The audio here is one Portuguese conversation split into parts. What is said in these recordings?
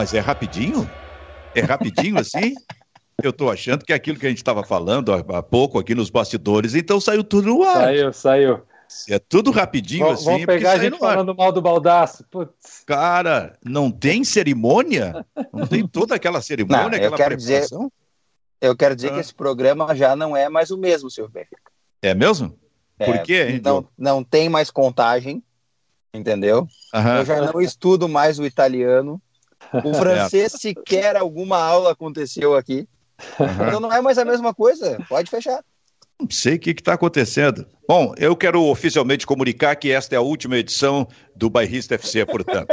Mas é rapidinho? É rapidinho assim? Eu tô achando que é aquilo que a gente estava falando há pouco aqui nos bastidores, então saiu tudo no ar. Saiu, saiu. É tudo rapidinho Vão, assim. vamos pegar a gente falando mal do baldaço. Putz. Cara, não tem cerimônia? Não tem toda aquela cerimônia, Não, eu aquela quero dizer- preparação? Eu quero dizer Ah. que esse programa já não é mais o mesmo, Silvio Benfica. É mesmo? Por É, quê, hein, Não, não tem mais contagem, entendeu? Aham. Eu já não estudo mais o italiano. O francês sequer alguma aula aconteceu aqui. aham. Então não é mais a mesma coisa. Pode fechar. Não sei o que está acontecendo. Bom, eu quero oficialmente comunicar que esta é a última edição do Bairrista FC, portanto.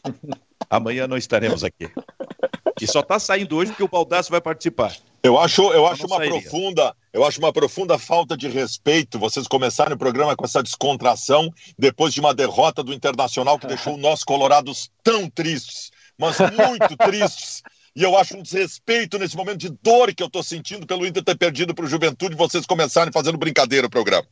Amanhã não estaremos aqui. E só está saindo hoje porque o Baldaço vai participar. Eu acho, eu acho não uma sairia. profunda, eu acho uma profunda falta de respeito vocês começarem o programa com essa descontração depois de uma derrota do Internacional que deixou nós colorados tão tristes, mas muito tristes. E eu acho um desrespeito nesse momento de dor que eu estou sentindo pelo Inter ter perdido para o Juventude vocês começarem fazendo brincadeira o programa.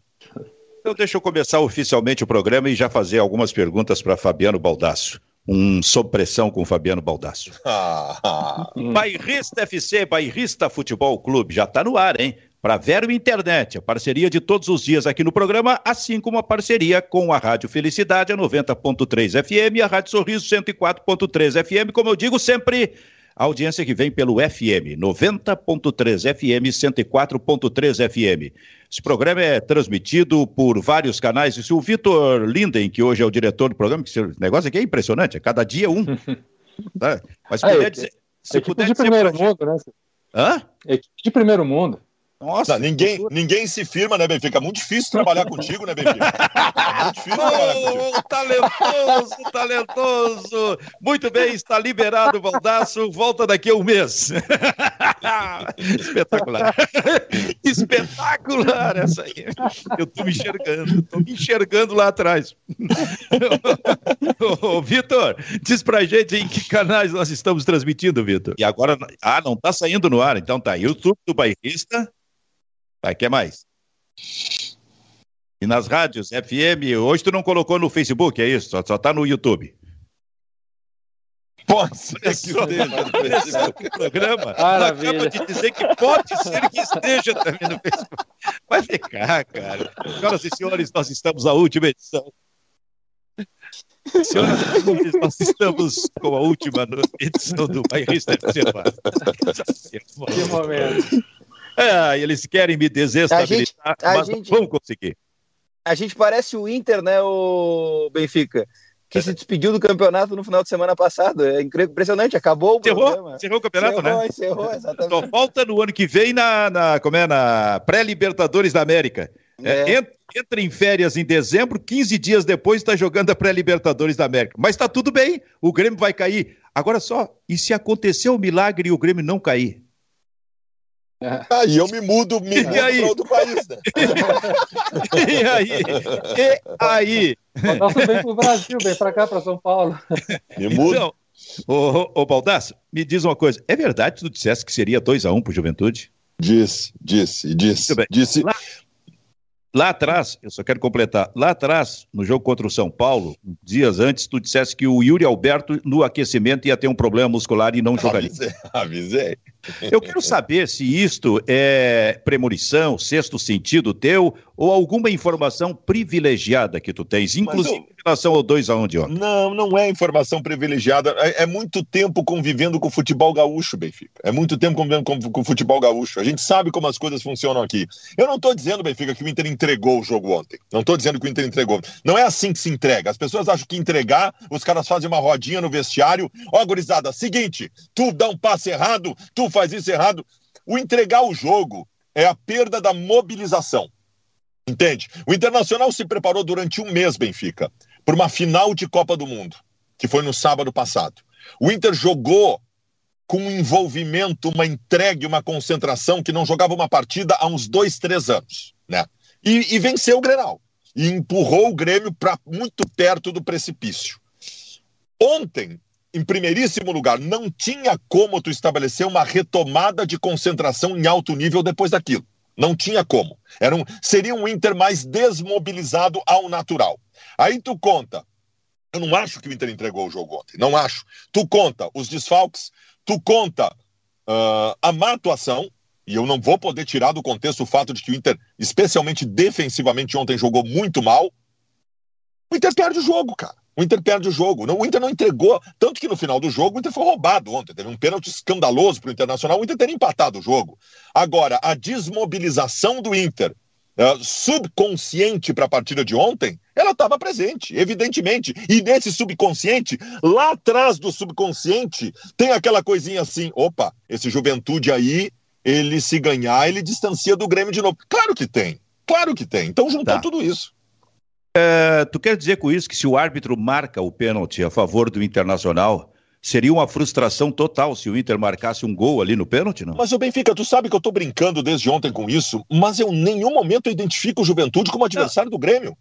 Então deixa eu começar oficialmente o programa e já fazer algumas perguntas para Fabiano Baldasso. Um sob pressão com o Fabiano Baldasso. Ah, Bairrista FC, Bairrista Futebol Clube, já está no ar, hein? Para Vero Internet, a parceria de todos os dias aqui no programa, assim como a parceria com a Rádio Felicidade, a 90.3 FM, e a Rádio Sorriso 104.3 FM, como eu digo sempre, a audiência que vem pelo FM, 90.3 FM, 104.3 FM. Esse programa é transmitido por vários canais, e se o Vitor Linden, que hoje é o diretor do programa, que esse negócio aqui é impressionante, é cada dia um. Tá? Mas se Ah, puder dizer... Se Equipe puder de primeiro mundo, né? Hã? Equipe de primeiro mundo. Nossa, não, ninguém, ninguém se firma, né, Benfica? É muito difícil trabalhar contigo, né, Benfica? É muito difícil trabalhar contigo. Oh, talentoso, talentoso. Muito bem, está liberado o Baldaço. Volta daqui a um mês. Espetacular. Espetacular essa aí. Eu estou me enxergando, estou me enxergando lá atrás. Ô, Vitor, diz pra gente em que canais nós estamos transmitindo, Vitor. E agora, ah, não está saindo no ar, então tá. YouTube do Bairrista. Vai, que mais? E nas rádios, FM, hoje tu não colocou no Facebook, é isso? Só, só tá no YouTube. Pode ser que esteja no programa. Maravilha. Acaba de dizer que pode ser que esteja também no Facebook. Vai ficar, cara. Senhoras e senhores, nós estamos na última edição. Senhoras e senhores, nós estamos com a última edição do Bairrista FC. Que momento. Ah, eles querem me desestabilizar, A gente- a mas gente- não vão conseguir. A gente parece o Inter, né, o Benfica, que se despediu do campeonato no final de semana passado. É impressionante, acabou o Encerrou, programa. encerrou o campeonato, encerrou, né? encerrou, exatamente. Só falta no ano que vem na, na, como é, na pré-Libertadores da América. É, É. ent- entra em férias em dezembro, 15 dias depois está jogando a pré-Libertadores da América. Mas está tudo bem, o Grêmio vai cair. Agora só, e se acontecer o milagre e o Grêmio não cair? Aí eu me mudo, me E mudo para outro país, né? E aí? E aí? O nosso vem pro Brasil, vem pra cá, pra São Paulo. Me mudo. Então, ô, ô, Baldasso, me diz uma coisa, é verdade que tu dissesse que seria 2x1 um pro Juventude? Disse, disse, disse. Muito bem. Disse. Lá- Lá atrás, eu só quero completar, lá atrás, no jogo contra o São Paulo, dias antes, tu dissesse que o Yuri Alberto, no aquecimento, ia ter um problema muscular e não jogaria. Avisei, avisei. Eu quero saber se isto é premonição, sexto sentido teu, ou alguma informação privilegiada que tu tens, inclusive eu- em relação ao 2x1 de ontem. Não, não é informação privilegiada. É, é muito tempo convivendo com o futebol gaúcho, Benfica. É muito tempo convivendo com, com o futebol gaúcho. A gente sabe como as coisas funcionam aqui. Eu não estou dizendo, Benfica, que o Inter entregou o jogo ontem. Não estou dizendo que o Inter entregou. Não é assim que se entrega. As pessoas acham que entregar, os caras fazem uma rodinha no vestiário. Ó, gurizada, seguinte, tu dá um passe errado, tu faz isso errado. O entregar o jogo é a perda da mobilização. Entende? O Internacional se preparou durante um mês, Benfica, para uma final de Copa do Mundo, que foi no sábado passado. O Inter jogou com um envolvimento, uma entrega, uma concentração que não jogava uma partida há uns dois, três anos, né? E, e venceu o Grenal. E empurrou o Grêmio para muito perto do precipício. Ontem, em primeiríssimo lugar, não tinha como tu estabelecer uma retomada de concentração em alto nível depois daquilo. Não tinha como. Era um, seria um Inter mais desmobilizado ao natural. Aí tu conta Eu não acho que o Inter entregou o jogo ontem. Não acho. Tu conta os desfalques, tu conta uh, a má atuação, e eu não vou poder tirar do contexto o fato de que o Inter, especialmente defensivamente, ontem jogou muito mal. O Inter perde o jogo, cara. O Inter perde o jogo. O Inter não entregou. Tanto que no final do jogo o Inter foi roubado ontem. Teve um pênalti escandaloso para o Internacional. O Inter teria empatado o jogo. Agora, a desmobilização do Inter uh, subconsciente para a partida de ontem, ela estava presente, evidentemente. E nesse subconsciente, lá atrás do subconsciente, tem aquela coisinha assim: opa, esse juventude aí, ele se ganhar, ele distancia do Grêmio de novo. Claro que tem, claro que tem. Então juntou tá. tudo isso. É, tu quer dizer com isso que se o árbitro marca o pênalti a favor do Internacional, Seria uma frustração total se o Inter marcasse um gol ali no pênalti, não? Mas o Benfica, tu sabe que eu tô brincando desde ontem com isso, mas eu em nenhum momento identifico o Juventude como adversário não. do Grêmio.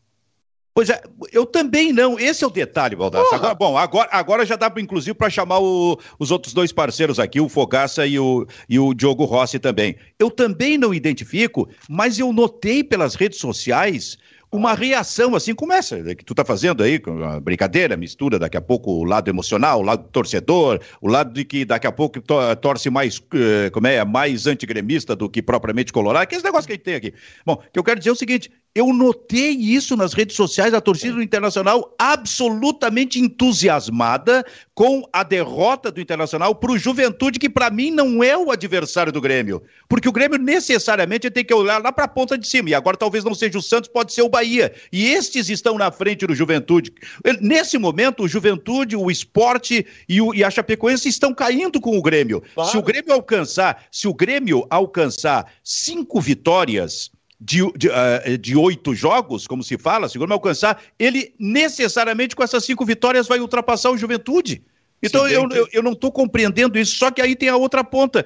Pois é, eu também não. Esse é o detalhe, Baldassi. Agora, bom, agora, agora já dá, inclusive, para chamar o, os outros dois parceiros aqui, o Fogaça e o, e o Diogo Rossi também. Eu também não identifico, mas eu notei pelas redes sociais uma reação assim como essa que tu tá fazendo aí, com a brincadeira, mistura daqui a pouco o lado emocional, o lado torcedor, o lado de que daqui a pouco to torce mais, eh, como é, mais antigremista do que propriamente colorado, que é esse negócio que a gente tem aqui. Bom, o que eu quero dizer é o seguinte, eu notei isso nas redes sociais, a torcida do Internacional absolutamente entusiasmada com a derrota do Internacional para o Juventude, que para mim não é o adversário do Grêmio. Porque o Grêmio necessariamente tem que olhar lá para a ponta de cima. E agora talvez não seja o Santos, pode ser o Bahia. E estes estão na frente do Juventude. Nesse momento, o Juventude, o esporte e, o, e a Chapecoense estão caindo com o Grêmio. Claro. Se o Grêmio alcançar, se o Grêmio alcançar cinco vitórias de, de, uh, de, oito jogos, como se fala, segundo me alcançar, ele necessariamente com essas cinco vitórias vai ultrapassar o Juventude. Então eu, eu, eu, não estou compreendendo isso, só que aí tem a outra ponta.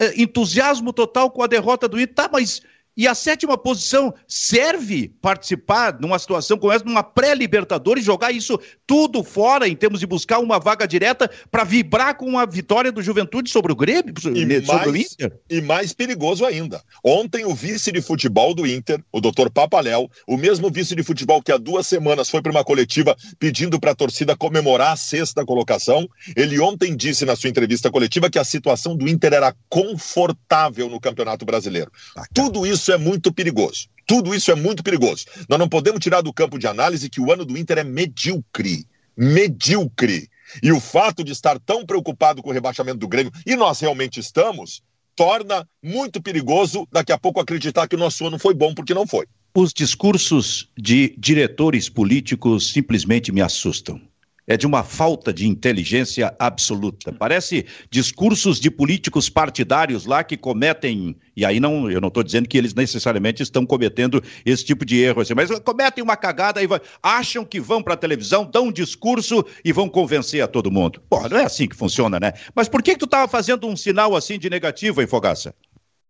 Uh, entusiasmo total com a derrota do Ita, tá, mas e a sétima posição serve participar numa situação como essa, numa pré-Libertadores, jogar isso tudo fora em termos de buscar uma vaga direta para vibrar com a vitória do Juventude sobre o Grêmio, sobre mais, o Inter? E mais perigoso ainda. Ontem o vice de futebol do Inter, o doutor Papaléu, o mesmo vice de futebol que há duas semanas foi para uma coletiva pedindo para a torcida comemorar a sexta colocação, ele ontem disse na sua entrevista coletiva que a situação do Inter era confortável no Campeonato Brasileiro. Tudo isso isso é muito perigoso. Tudo isso é muito perigoso. Nós não podemos tirar do campo de análise que o ano do Inter é medíocre. Medíocre. E o fato de estar tão preocupado com o rebaixamento do Grêmio, e nós realmente estamos, torna muito perigoso daqui a pouco acreditar que o nosso ano foi bom, porque não foi. Os discursos de diretores políticos simplesmente me assustam é de uma falta de inteligência absoluta. Parece discursos de políticos partidários lá que cometem, e aí não, eu não estou dizendo que eles necessariamente estão cometendo esse tipo de erro, assim, mas cometem uma cagada e acham que vão para a televisão, dão um discurso e vão convencer a todo mundo. Pô, não é assim que funciona, né? Mas por que, que tu estava fazendo um sinal assim de negativo, hein, Fogaça?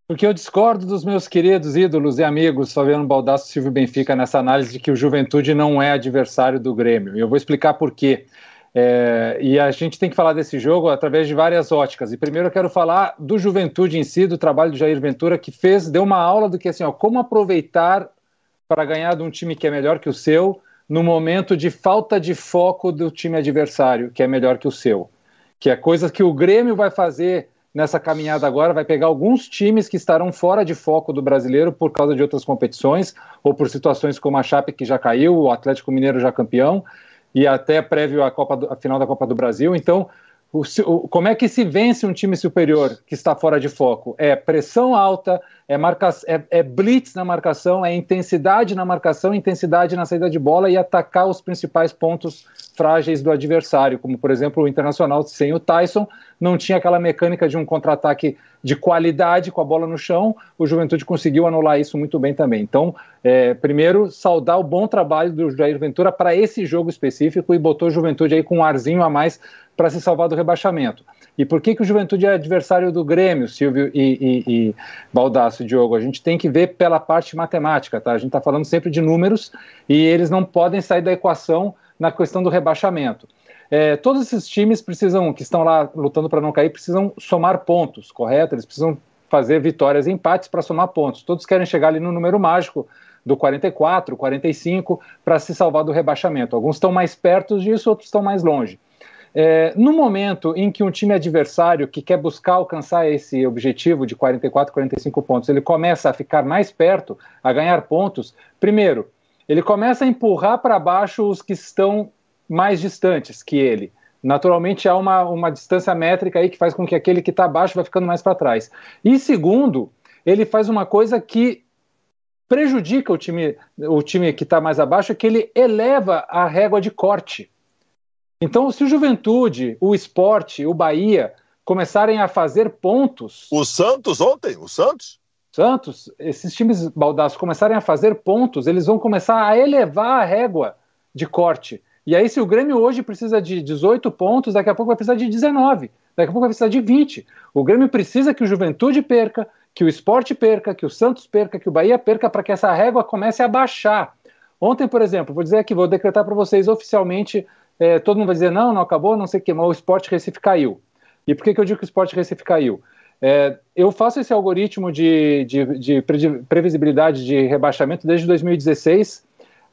Porque eu discordo dos meus queridos ídolos e amigos Fabiano Baldasso e Silvio Benfica nessa análise de que o Juventude não é adversário do Grêmio. E eu vou explicar por quê. É, e a gente tem que falar desse jogo através de várias óticas. E primeiro eu quero falar do Juventude em si, do trabalho do Jair Ventura, que fez, deu uma aula do que assim, ó, como aproveitar para ganhar de um time que é melhor que o seu, no momento de falta de foco do time adversário, que é melhor que o seu. Que é coisa que o Grêmio vai fazer nessa caminhada agora, vai pegar alguns times que estarão fora de foco do brasileiro por causa de outras competições, ou por situações como a Chape que já caiu, o Atlético Mineiro já campeão, e até prévio à Copa do, à final da Copa do Brasil. Então, o, o, como é que se vence um time superior que está fora de foco? É pressão alta, é, marca, é, é, blitz na marcação, é intensidade na marcação, intensidade na saída de bola e atacar os principais pontos frágeis do adversário, como por exemplo o Internacional sem o Tyson, não tinha aquela mecânica de um contra-ataque de qualidade com a bola no chão, o Juventude conseguiu anular isso muito bem também. Então, é, primeiro, saudar o bom trabalho do Jair Ventura para esse jogo específico e botou o Juventude aí com um arzinho a mais para se salvar do rebaixamento. E por que, que o Juventude é adversário do Grêmio, Silvio e, e, e Baldasso e Diogo? A gente tem que ver pela parte matemática, tá? A gente está falando sempre de números e eles não podem sair da equação na questão do rebaixamento. É, todos esses times precisam, que estão lá lutando para não cair, precisam somar pontos, correto? Eles precisam fazer vitórias e empates para somar pontos. Todos querem chegar ali no número mágico do 44, 45, para se salvar do rebaixamento. Alguns estão mais perto disso, outros estão mais longe. É, no momento em que um time adversário que quer buscar alcançar esse objetivo de 44, 45 pontos, ele começa a ficar mais perto, a ganhar pontos, primeiro, ele começa a empurrar para baixo os que estão mais distantes que ele. Naturalmente há uma, uma distância métrica aí que faz com que aquele que está abaixo vai ficando mais para trás. E segundo, ele faz uma coisa que prejudica o time, o time que está mais abaixo, que ele eleva a régua de corte. Então, se o Juventude, o Esporte, o Bahia começarem a fazer pontos. O Santos ontem, o Santos? Santos, esses times baldaços começarem a fazer pontos, eles vão começar a elevar a régua de corte. E aí, se o Grêmio hoje precisa de 18 pontos, daqui a pouco vai precisar de 19, daqui a pouco vai precisar de 20. O Grêmio precisa que o Juventude perca, que o Esporte perca, que o Santos perca, que o Bahia perca, para que essa régua comece a baixar. Ontem, por exemplo, vou dizer aqui, vou decretar para vocês oficialmente é, todo mundo vai dizer, não, não acabou, não sei o que, mas o Sport Recife caiu. E por que, que eu digo que o Sport Recife caiu? É, eu faço esse algoritmo de, de, de, previsibilidade de rebaixamento desde 2016.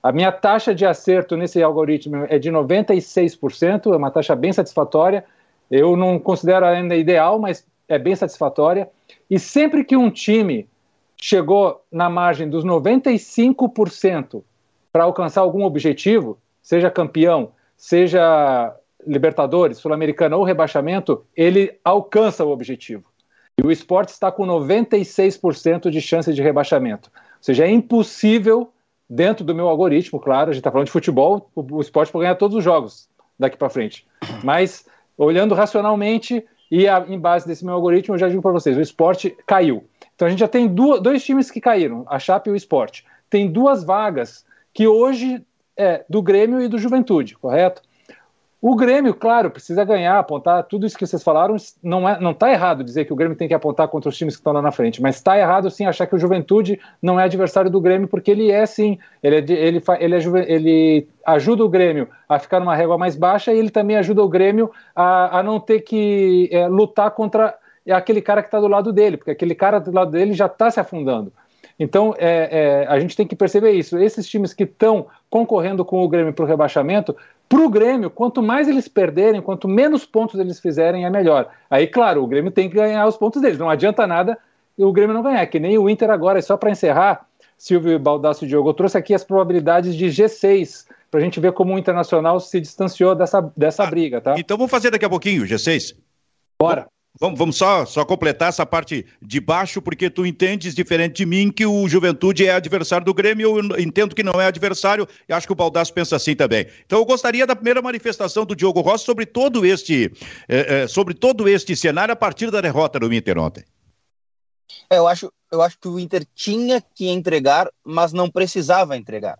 A minha taxa de acerto nesse algoritmo é de 96%, é uma taxa bem satisfatória. Eu não considero ainda ideal, mas é bem satisfatória. E sempre que um time chegou na margem dos 95% para alcançar algum objetivo, seja campeão, seja Libertadores, Sul-Americana ou rebaixamento, ele alcança o objetivo. E o esporte está com 96% de chance de rebaixamento. Ou seja, é impossível, dentro do meu algoritmo, claro, a gente está falando de futebol, o, esporte pode ganhar todos os jogos daqui para frente. Mas, olhando racionalmente e a, em base desse meu algoritmo, eu já digo para vocês: o esporte caiu. Então a gente já tem duas, dois times que caíram, a Chape e o esporte. Tem duas vagas que hoje é do Grêmio e do Juventude, correto? O Grêmio, claro, precisa ganhar, apontar tudo isso que vocês falaram. Não é, não está errado dizer que o Grêmio tem que apontar contra os times que estão lá na frente, mas está errado sim achar que o Juventude não é adversário do Grêmio, porque ele é sim. Ele, é, ele, ele, é, ele ajuda o Grêmio a ficar numa régua mais baixa e ele também ajuda o Grêmio a, a não ter que é, lutar contra aquele cara que está do lado dele, porque aquele cara do lado dele já está se afundando. Então, é, é, a gente tem que perceber isso. Esses times que estão concorrendo com o Grêmio para o rebaixamento, para o Grêmio, quanto mais eles perderem, quanto menos pontos eles fizerem, é melhor. Aí, claro, o Grêmio tem que ganhar os pontos deles. Não adianta nada o Grêmio não ganhar, que nem o Inter agora. E só para encerrar, Silvio Baldasso Diogo, eu trouxe aqui as probabilidades de G6 para a gente ver como o Internacional se distanciou dessa, dessa ah, briga, tá? Então vamos fazer daqui a pouquinho, G6. Bora. Vamos, vamos só, só completar essa parte de baixo, porque tu entendes diferente de mim que o Juventude é adversário do Grêmio, eu entendo que não é adversário, e acho que o Baldasso pensa assim também. Então eu gostaria da primeira manifestação do Diogo Rossi sobre todo este, eh, eh, sobre todo este cenário a partir da derrota do Inter ontem. É, eu, acho, eu acho que o Inter tinha que entregar, mas não precisava entregar.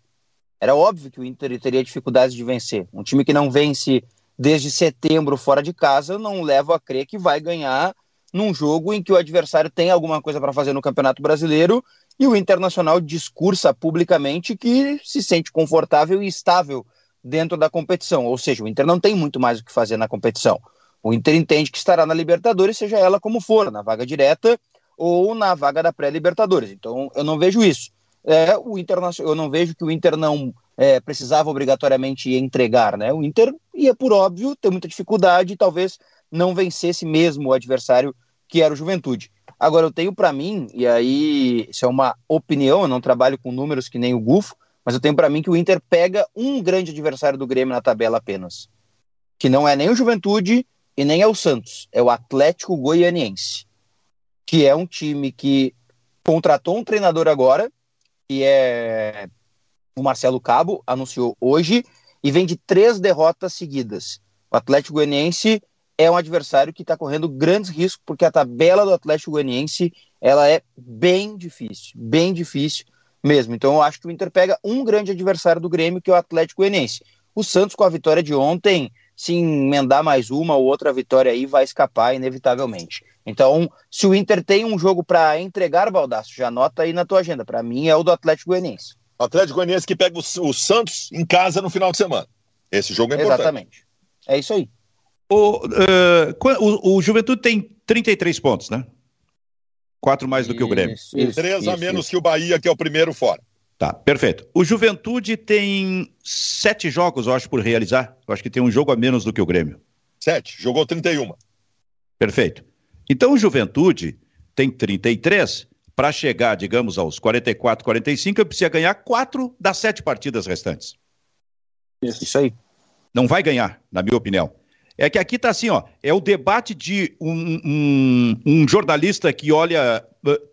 Era óbvio que o Inter teria dificuldades de vencer. Um time que não vence desde setembro fora de casa, não levo a crer que vai ganhar num jogo em que o adversário tem alguma coisa para fazer no Campeonato Brasileiro e o Internacional discursa publicamente que se sente confortável e estável dentro da competição. Ou seja, o Inter não tem muito mais o que fazer na competição. O Inter entende que estará na Libertadores, seja ela como for, na vaga direta ou na vaga da pré-Libertadores. Então, eu não vejo isso. É, o Internacional, eu não vejo que o Inter não é, precisava obrigatoriamente entregar, né? O Inter ia, por óbvio, ter muita dificuldade e talvez não vencesse mesmo o adversário que era o Juventude. Agora, eu tenho para mim, e aí isso é uma opinião, eu não trabalho com números que nem o Gufo, mas eu tenho para mim que o Inter pega um grande adversário do Grêmio na tabela apenas. Que não é nem o Juventude e nem é o Santos, é o Atlético Goianiense. Que é um time que contratou um treinador agora, que é o Marcelo Cabo anunciou hoje e vem de três derrotas seguidas. O Atlético Goianiense é um adversário que está correndo grandes riscos, porque a tabela do Atlético Goianiense ela é bem difícil, bem difícil mesmo. Então eu acho que o Inter pega um grande adversário do Grêmio, que é o Atlético Goianiense. O Santos, com a vitória de ontem, se emendar mais uma ou outra vitória aí, vai escapar inevitavelmente. Então, se o Inter tem um jogo para entregar, Baldaço, já anota aí na tua agenda. Para mim é o do Atlético Goianiense. O Atlético Goianiense que pega o, o, Santos em casa no final de semana. Esse jogo é importante. Exatamente. É isso aí. O, uh, o, o Juventude tem 33 pontos, né? Quatro mais do que o Grêmio. Isso, Três isso, a menos isso. que o Bahia, que é o primeiro fora. Tá, perfeito. O Juventude tem sete jogos, eu acho, por realizar. Eu acho que tem um jogo a menos do que o Grêmio. Sete, jogou 31. Perfeito. Então o Juventude tem 33. Para chegar, digamos, aos 44, 45, ele precisa ganhar quatro das sete partidas restantes. Isso, Isso aí. Não vai ganhar, na minha opinião. É que aqui está assim, ó, é o debate de um, um, um jornalista que olha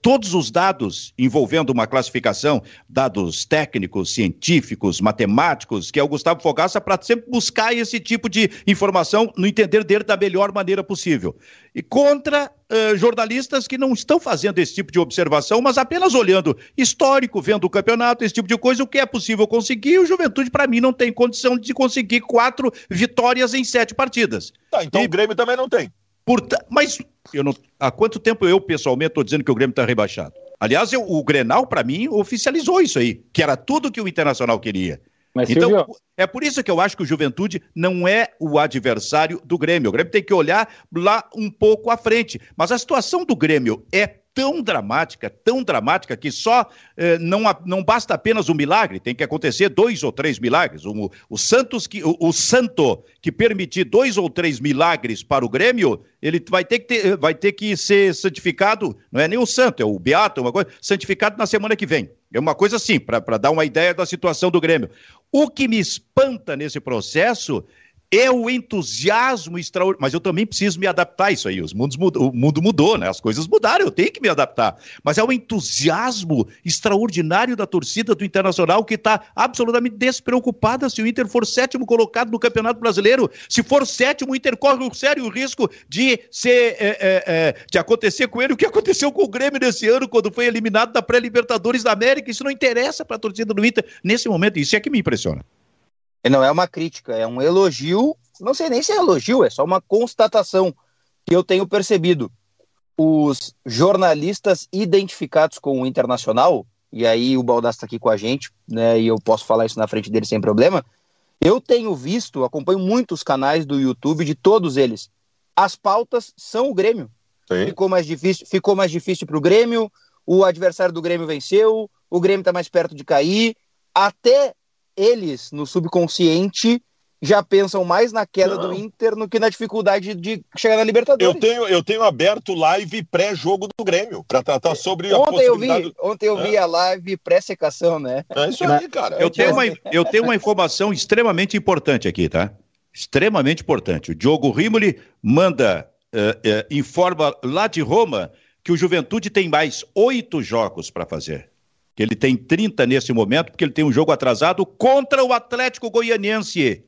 todos os dados envolvendo uma classificação, dados técnicos, científicos, matemáticos, que é o Gustavo Fogaça, para sempre buscar esse tipo de informação no entender dele da melhor maneira possível. E contra uh, jornalistas que não estão fazendo esse tipo de observação, mas apenas olhando histórico, vendo o campeonato, esse tipo de coisa, o que é possível conseguir. O Juventude, para mim, não tem condição de conseguir quatro vitórias em sete partidas. Tá, então e... o Grêmio também não tem. Por, mas eu não, há quanto tempo eu, pessoalmente, estou dizendo que o Grêmio está rebaixado? Aliás, eu, o Grenal, para mim, oficializou isso aí, que era tudo que o Internacional queria. Mas, então, Silvio... é por isso que eu acho que o Juventude não é o adversário do Grêmio. O Grêmio tem que olhar lá um pouco à frente. Mas a situação do Grêmio é tão dramática, tão dramática, que só eh, não, não basta apenas um milagre, tem que acontecer dois ou três milagres. O, Santos que, o, o, Santo que permitir dois ou três milagres para o Grêmio, ele vai ter que, ter, vai ter que ser santificado, não é nem o Santo, é o Beato, uma coisa, santificado na semana que vem. É uma coisa assim, para dar uma ideia da situação do Grêmio. O que me espanta nesse processo é o entusiasmo extraordinário. Mas eu também preciso me adaptar a isso aí. Os mundos. O mundo mudou, né? As coisas mudaram, eu tenho que me adaptar. Mas é o entusiasmo extraordinário da torcida do Internacional que está absolutamente despreocupada se o Inter for sétimo colocado no Campeonato Brasileiro. Se for sétimo, o Inter corre um sério risco de ser é, é, é, de acontecer com ele o que aconteceu com o Grêmio nesse ano, quando foi eliminado da pré-Libertadores da América. Isso não interessa para a torcida do Inter nesse momento. Isso é que me impressiona. Não é uma crítica, é um elogio. Não sei nem se é elogio, é só uma constatação que eu tenho percebido. Os jornalistas identificados com o Internacional, e aí o Baldassi está aqui com a gente, né, e eu posso falar isso na frente dele sem problema. Eu tenho visto, acompanho muitos canais do YouTube de todos eles. As pautas são o Grêmio. Sim. Ficou mais difícil, ficou mais difícil para o Grêmio. O adversário do Grêmio venceu. O Grêmio está mais perto de cair. Até eles, no subconsciente, já pensam mais na queda não. do Inter do que na dificuldade de chegar na Libertadores. Eu tenho, eu tenho aberto live pré-jogo do Grêmio para tratar sobre ontem a possibilidade... Eu vi, ontem eu vi a live pré-secação, né? É isso aí, cara. Eu, tenho uma, eu tenho uma informação extremamente importante aqui, tá? Extremamente importante. O Diogo Rimoli manda, uh, uh, informa lá de Roma que o Juventude tem mais oito jogos para fazer que ele tem 30 nesse momento, porque ele tem um jogo atrasado contra o Atlético Goianiense,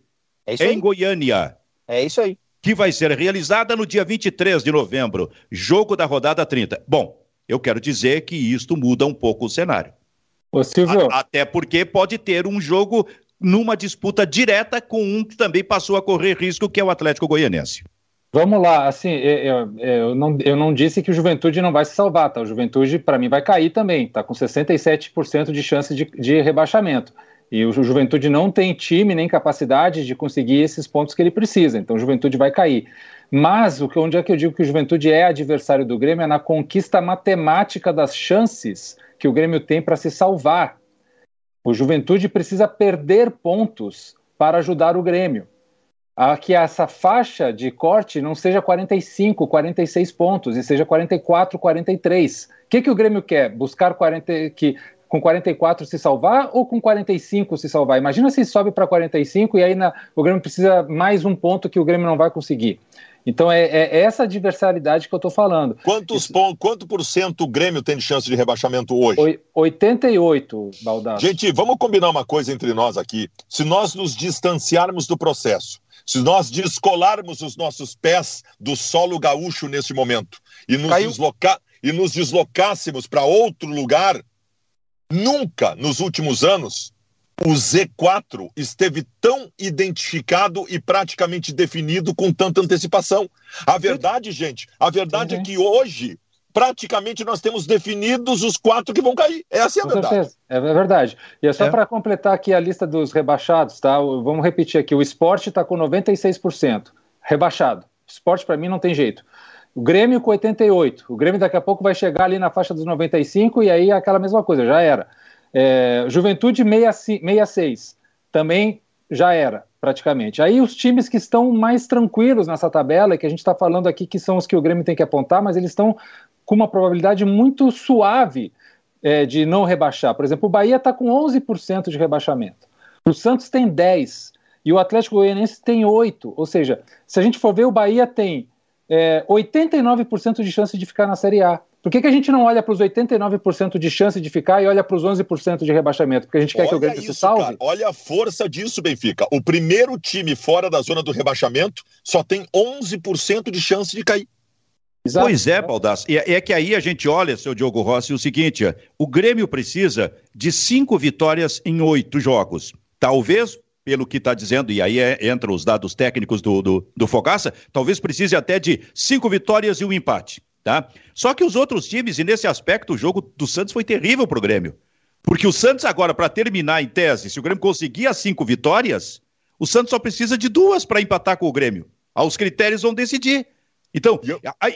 é em aí. Goiânia. É isso aí. Que vai ser realizada no dia 23 de novembro, jogo da rodada 30. Bom, eu quero dizer que isto muda um pouco o cenário. Ô, Silvio. A, até porque pode ter um jogo numa disputa direta com um que também passou a correr risco, que é o Atlético Goianiense. Vamos lá, assim, eu, eu, não, eu não disse que o Juventude não vai se salvar, tá? O Juventude, para mim, vai cair também, tá com 67% de chance de, de rebaixamento. E o Juventude não tem time nem capacidade de conseguir esses pontos que ele precisa, então o Juventude vai cair. Mas o que, onde é que eu digo que o Juventude é adversário do Grêmio é na conquista matemática das chances que o Grêmio tem para se salvar. O Juventude precisa perder pontos para ajudar o Grêmio a que essa faixa de corte não seja 45, 46 pontos e seja 44, 43. O que, que o Grêmio quer? Buscar 40, que com 44 se salvar ou com 45 se salvar? Imagina se sobe para 45 e aí na, o Grêmio precisa mais um ponto que o Grêmio não vai conseguir. Então é, é essa adversalidade que eu estou falando. Quantos Isso... pontos, quanto por cento o Grêmio tem de chance de rebaixamento hoje? 88, Baldasso. Gente, vamos combinar uma coisa entre nós aqui. Se nós nos distanciarmos do processo, se nós descolarmos os nossos pés do solo gaúcho nesse momento e nos, desloca e nos deslocássemos para outro lugar, nunca nos últimos anos o Z4 esteve tão identificado e praticamente definido com tanta antecipação. A verdade, gente, a verdade uhum. é que hoje praticamente nós temos definidos os quatro que vão cair. Essa é a Com verdade. Certeza. É verdade. E é só é. para completar aqui a lista dos rebaixados, tá? Vamos repetir aqui. O esporte está com 96%. Rebaixado. Esporte, para mim, não tem jeito. O Grêmio com 88%. O Grêmio daqui a pouco vai chegar ali na faixa dos 95% e aí é aquela mesma coisa, já era. É, Juventude 66, também já era, praticamente. Aí os times que estão mais tranquilos nessa tabela, que a gente está falando aqui que são os que o Grêmio tem que apontar, mas eles estão com uma probabilidade muito suave é, de não rebaixar. Por exemplo, o Bahia está com 11% de rebaixamento. O Santos tem 10% e o Atlético Goianiense tem 8%. Ou seja, se a gente for ver, o Bahia tem é, 89% de chance de ficar na Série A. Por que, que a gente não olha para os 89% de chance de ficar e olha para os 11% de rebaixamento? Porque a gente quer olha que o Grêmio isso, se salve? Cara, olha a força disso, Benfica. O primeiro time fora da zona do rebaixamento só tem 11% de chance de cair. Exato. Pois é, Baldasso. E é, é que aí a gente olha, seu Diogo Rossi, o seguinte: o Grêmio precisa de cinco vitórias em oito jogos. Talvez, pelo que está dizendo, e aí é, entra os dados técnicos do, do, do Fogaça, talvez precise até de cinco vitórias e um empate. Tá? Só que os outros times, e nesse aspecto, o jogo do Santos foi terrível para o Grêmio. Porque o Santos, agora, para terminar em tese, se o Grêmio conseguir as cinco vitórias, o Santos só precisa de duas para empatar com o Grêmio. Os critérios vão decidir. Então,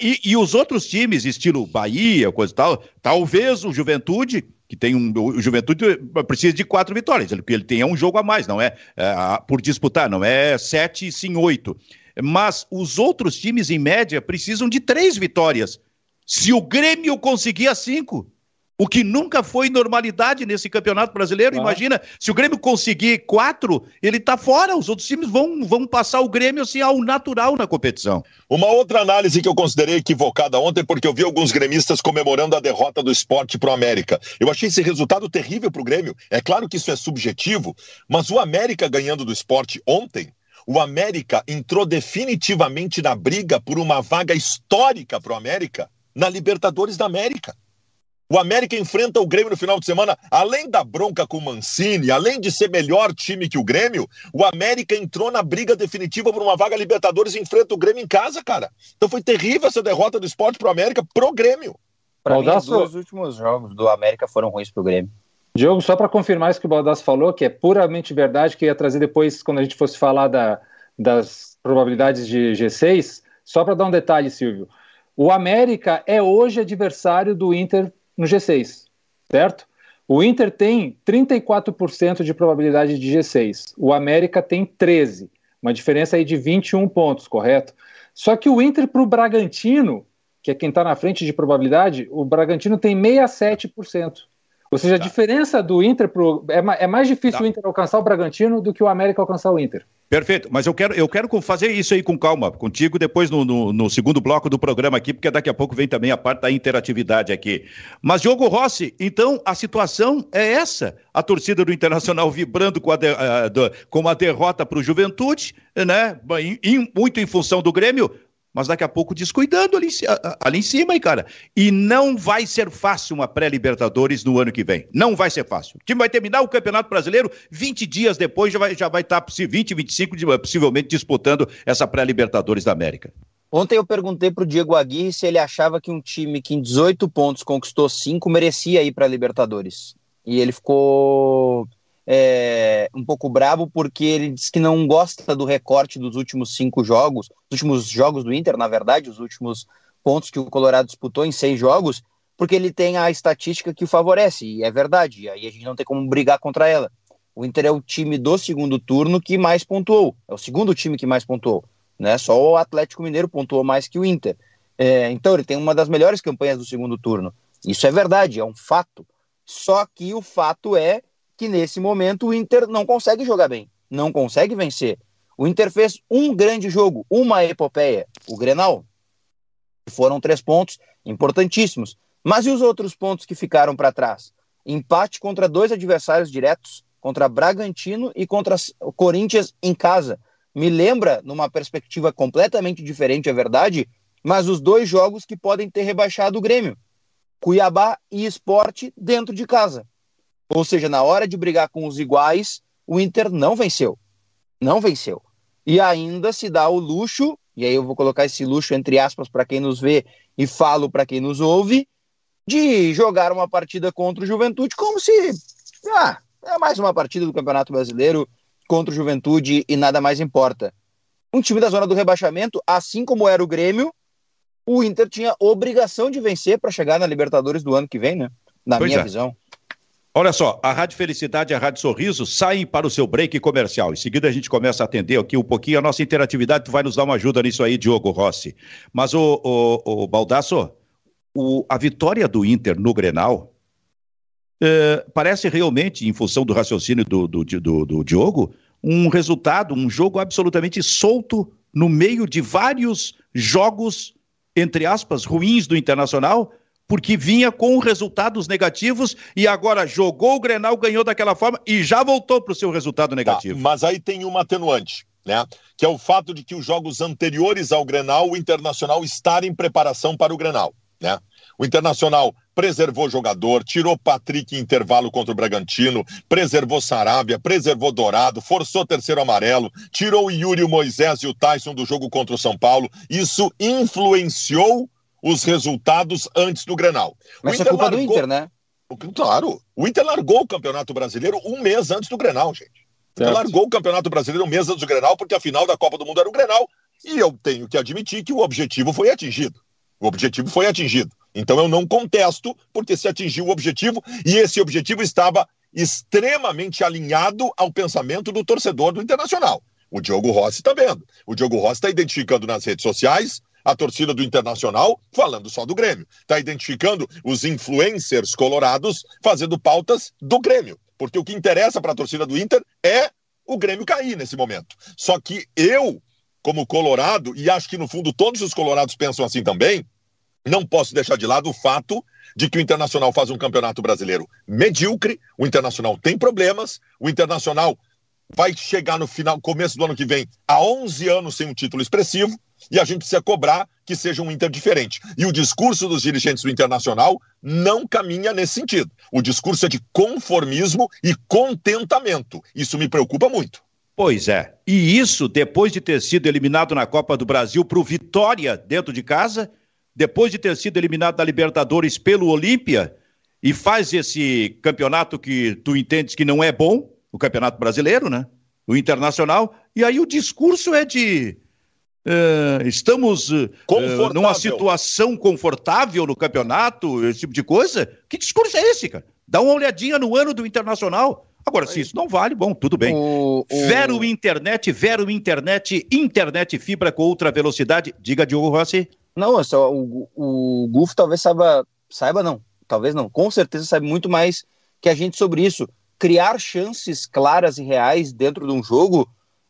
e, e, os outros times, estilo Bahia, coisa e tal, talvez o Juventude, que tem um. O Juventude precisa de quatro vitórias, porque ele tem um jogo a mais, não é, é por disputar, não é sete, sim oito. Mas os outros times, em média, precisam de três vitórias. Se o Grêmio conseguir as cinco, o que nunca foi normalidade nesse campeonato brasileiro. Ah. Imagina, se o Grêmio conseguir quatro, ele está fora. Os outros times vão, vão passar o Grêmio assim ao natural na competição. Uma outra análise que eu considerei equivocada ontem, porque eu vi alguns gremistas comemorando a derrota do esporte para o América. Eu achei esse resultado terrível para o Grêmio. É claro que isso é subjetivo, mas o América ganhando do esporte ontem. O América entrou definitivamente na briga por uma vaga histórica para o América na Libertadores da América. O América enfrenta o Grêmio no final de semana, além da bronca com o Mancini, além de ser melhor time que o Grêmio, o América entrou na briga definitiva por uma vaga Libertadores e enfrenta o Grêmio em casa, cara. Então foi terrível essa derrota do esporte pro América, pro Grêmio. Para mim, os dois últimos jogos do América foram ruins pro Grêmio. Diogo, só para confirmar isso que o Baldasso falou, que é puramente verdade, que ia trazer depois, quando a gente fosse falar da, das probabilidades de G6, só para dar um detalhe, Silvio. O América é hoje adversário do Inter no G6, certo? O Inter tem 34% de probabilidade de G6, o América tem 13%, uma diferença aí de 21 pontos, correto? Só que o Inter para o Bragantino, que é quem está na frente de probabilidade, o Bragantino tem 67%. Ou seja, a tá. diferença do Inter pro. É, é mais difícil tá. o Inter alcançar o Bragantino do que o América alcançar o Inter. Perfeito, mas eu quero, eu quero fazer isso aí com calma, contigo depois no, no, no, segundo bloco do programa aqui, porque daqui a pouco vem também a parte da interatividade aqui. Mas, Diogo Rossi, então a situação é essa: a torcida do Internacional vibrando com a, de, a, do, com a derrota para o Juventude, né? Em, muito em função do Grêmio, mas daqui a pouco descuidando ali, ali em cima, hein, cara. E não vai ser fácil uma pré-Libertadores no ano que vem. Não vai ser fácil. O time vai terminar o Campeonato Brasileiro 20 dias depois, já vai, já vai estar 20, 25, possivelmente disputando essa pré-Libertadores da América. Ontem eu perguntei para o Diego Aguirre se ele achava que um time que em 18 pontos conquistou 5 merecia ir para a Libertadores. E ele ficou é, um pouco bravo porque ele diz que não gosta do recorte dos últimos cinco jogos, dos últimos jogos do Inter, na verdade, os últimos pontos que o Colorado disputou em seis jogos, porque ele tem a estatística que o favorece, e é verdade, e aí a gente não tem como brigar contra ela. O Inter é o time do segundo turno que mais pontuou, é o segundo time que mais pontuou, né? Só o Atlético Mineiro pontuou mais que o Inter. É, então ele tem uma das melhores campanhas do segundo turno. Isso é verdade, é um fato. Só que o fato é que nesse momento o Inter não consegue jogar bem, não consegue vencer. O Inter fez um grande jogo, uma epopeia, o Grenal. Foram três pontos importantíssimos. Mas e os outros pontos que ficaram para trás? Empate contra dois adversários diretos, contra Bragantino e contra Corinthians em casa. Me lembra, numa perspectiva completamente diferente, é verdade, mas os dois jogos que podem ter rebaixado o Grêmio. Cuiabá e Esporte dentro de casa. Ou seja, na hora de brigar com os iguais, o Inter não venceu. Não venceu. E ainda se dá o luxo, e aí eu vou colocar esse luxo entre aspas para quem nos vê e falo para quem nos ouve, de jogar uma partida contra o Juventude como se. Ah, é mais uma partida do Campeonato Brasileiro contra o Juventude e nada mais importa. Um time da zona do rebaixamento, assim como era o Grêmio, o Inter tinha obrigação de vencer para chegar na Libertadores do ano que vem, né? Na pois minha é. visão. Olha só, a Rádio Felicidade e a Rádio Sorriso saem para o seu break comercial. Em seguida a gente começa a atender aqui um pouquinho a nossa interatividade. Tu vai nos dar uma ajuda nisso aí, Diogo Rossi. Mas o, o, o Baldasso, o, a vitória do Inter no Grenal é, parece realmente, em função do raciocínio do, do, do, do Diogo, um resultado, um jogo absolutamente solto no meio de vários jogos, entre aspas, ruins do Internacional porque vinha com resultados negativos e agora jogou o Grenal, ganhou daquela forma e já voltou para o seu resultado tá, negativo. Tá, mas aí tem uma atenuante, né? Que é o fato de que os jogos anteriores ao Grenal, o Internacional estar em preparação para o Grenal, né? O Internacional preservou jogador, tirou Patrick em intervalo contra o Bragantino, preservou Sarabia, preservou Dourado, forçou terceiro amarelo, tirou o Yuri, o Moisés e o Tyson do jogo contra o São Paulo. Isso influenciou os resultados antes do Grenal. Mas é culpa largou... do Inter, né? Claro. O Inter largou o Campeonato Brasileiro um mês antes do Grenal, gente. O Inter largou o Campeonato Brasileiro um mês antes do Grenal, porque a final da Copa do Mundo era o Grenal. E eu tenho que admitir que o objetivo foi atingido. O objetivo foi atingido. Então eu não contesto, porque se atingiu o objetivo, e esse objetivo estava extremamente alinhado ao pensamento do torcedor do Internacional. O Diogo Rossi está vendo. O Diogo Rossi está identificando nas redes sociais a torcida do Internacional falando só do Grêmio. Está identificando os influencers colorados fazendo pautas do Grêmio. Porque o que interessa para a torcida do Inter é o Grêmio cair nesse momento. Só que eu, como colorado, e acho que no fundo todos os colorados pensam assim também, não posso deixar de lado o fato de que o Internacional faz um campeonato brasileiro medíocre, o Internacional tem problemas, o Internacional vai chegar no final, começo do ano que vem, a 11 anos sem um título expressivo, e a gente precisa cobrar que seja um Inter diferente. E o discurso dos dirigentes do Internacional não caminha nesse sentido. O discurso é de conformismo e contentamento. Isso me preocupa muito. Pois é. E isso depois de ter sido eliminado na Copa do Brasil para o Vitória dentro de casa, depois de ter sido eliminado da Libertadores pelo Olímpia, e faz esse campeonato que tu entendes que não é bom, o Campeonato Brasileiro, né? O Internacional, e aí o discurso é de Uh, estamos uh, numa situação confortável no campeonato, esse tipo de coisa. Que discurso é esse, cara? Dá uma olhadinha no ano do Internacional. Agora, se isso não vale, bom, tudo bem. O, o... Vero Internet, Vero Internet, internet fibra com ultra velocidade. Diga, Diogo Rossi. Não, só, o, o Guf talvez saiba, saiba não, talvez não, com certeza sabe muito mais que a gente sobre isso. Criar chances claras e reais dentro de um jogo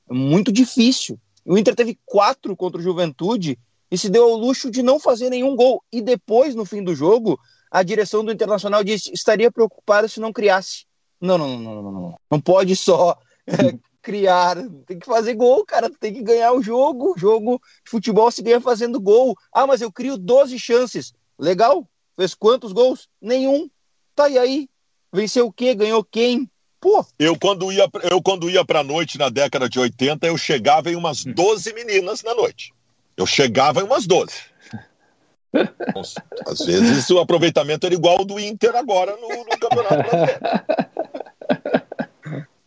é muito difícil. O Inter teve quatro contra o Juventude e se deu ao luxo de não fazer nenhum gol. E depois, no fim do jogo, a direção do Internacional disse estaria preocupada se não criasse. Não, não, não, não, não. Não pode só é, criar, tem que fazer gol, cara. Tem que ganhar o jogo. O jogo de futebol se ganha fazendo gol. Ah, mas eu crio 12 chances. Legal. Fez quantos gols? Nenhum. Tá e aí? Venceu o quê? Ganhou quem? Pô. Eu quando ia, eu quando ia pra noite na década de 80, eu chegava em umas 12 meninas na noite. Eu chegava em umas 12. Às vezes o aproveitamento era igual ao do Inter agora no, no Campeonato Brasileiro.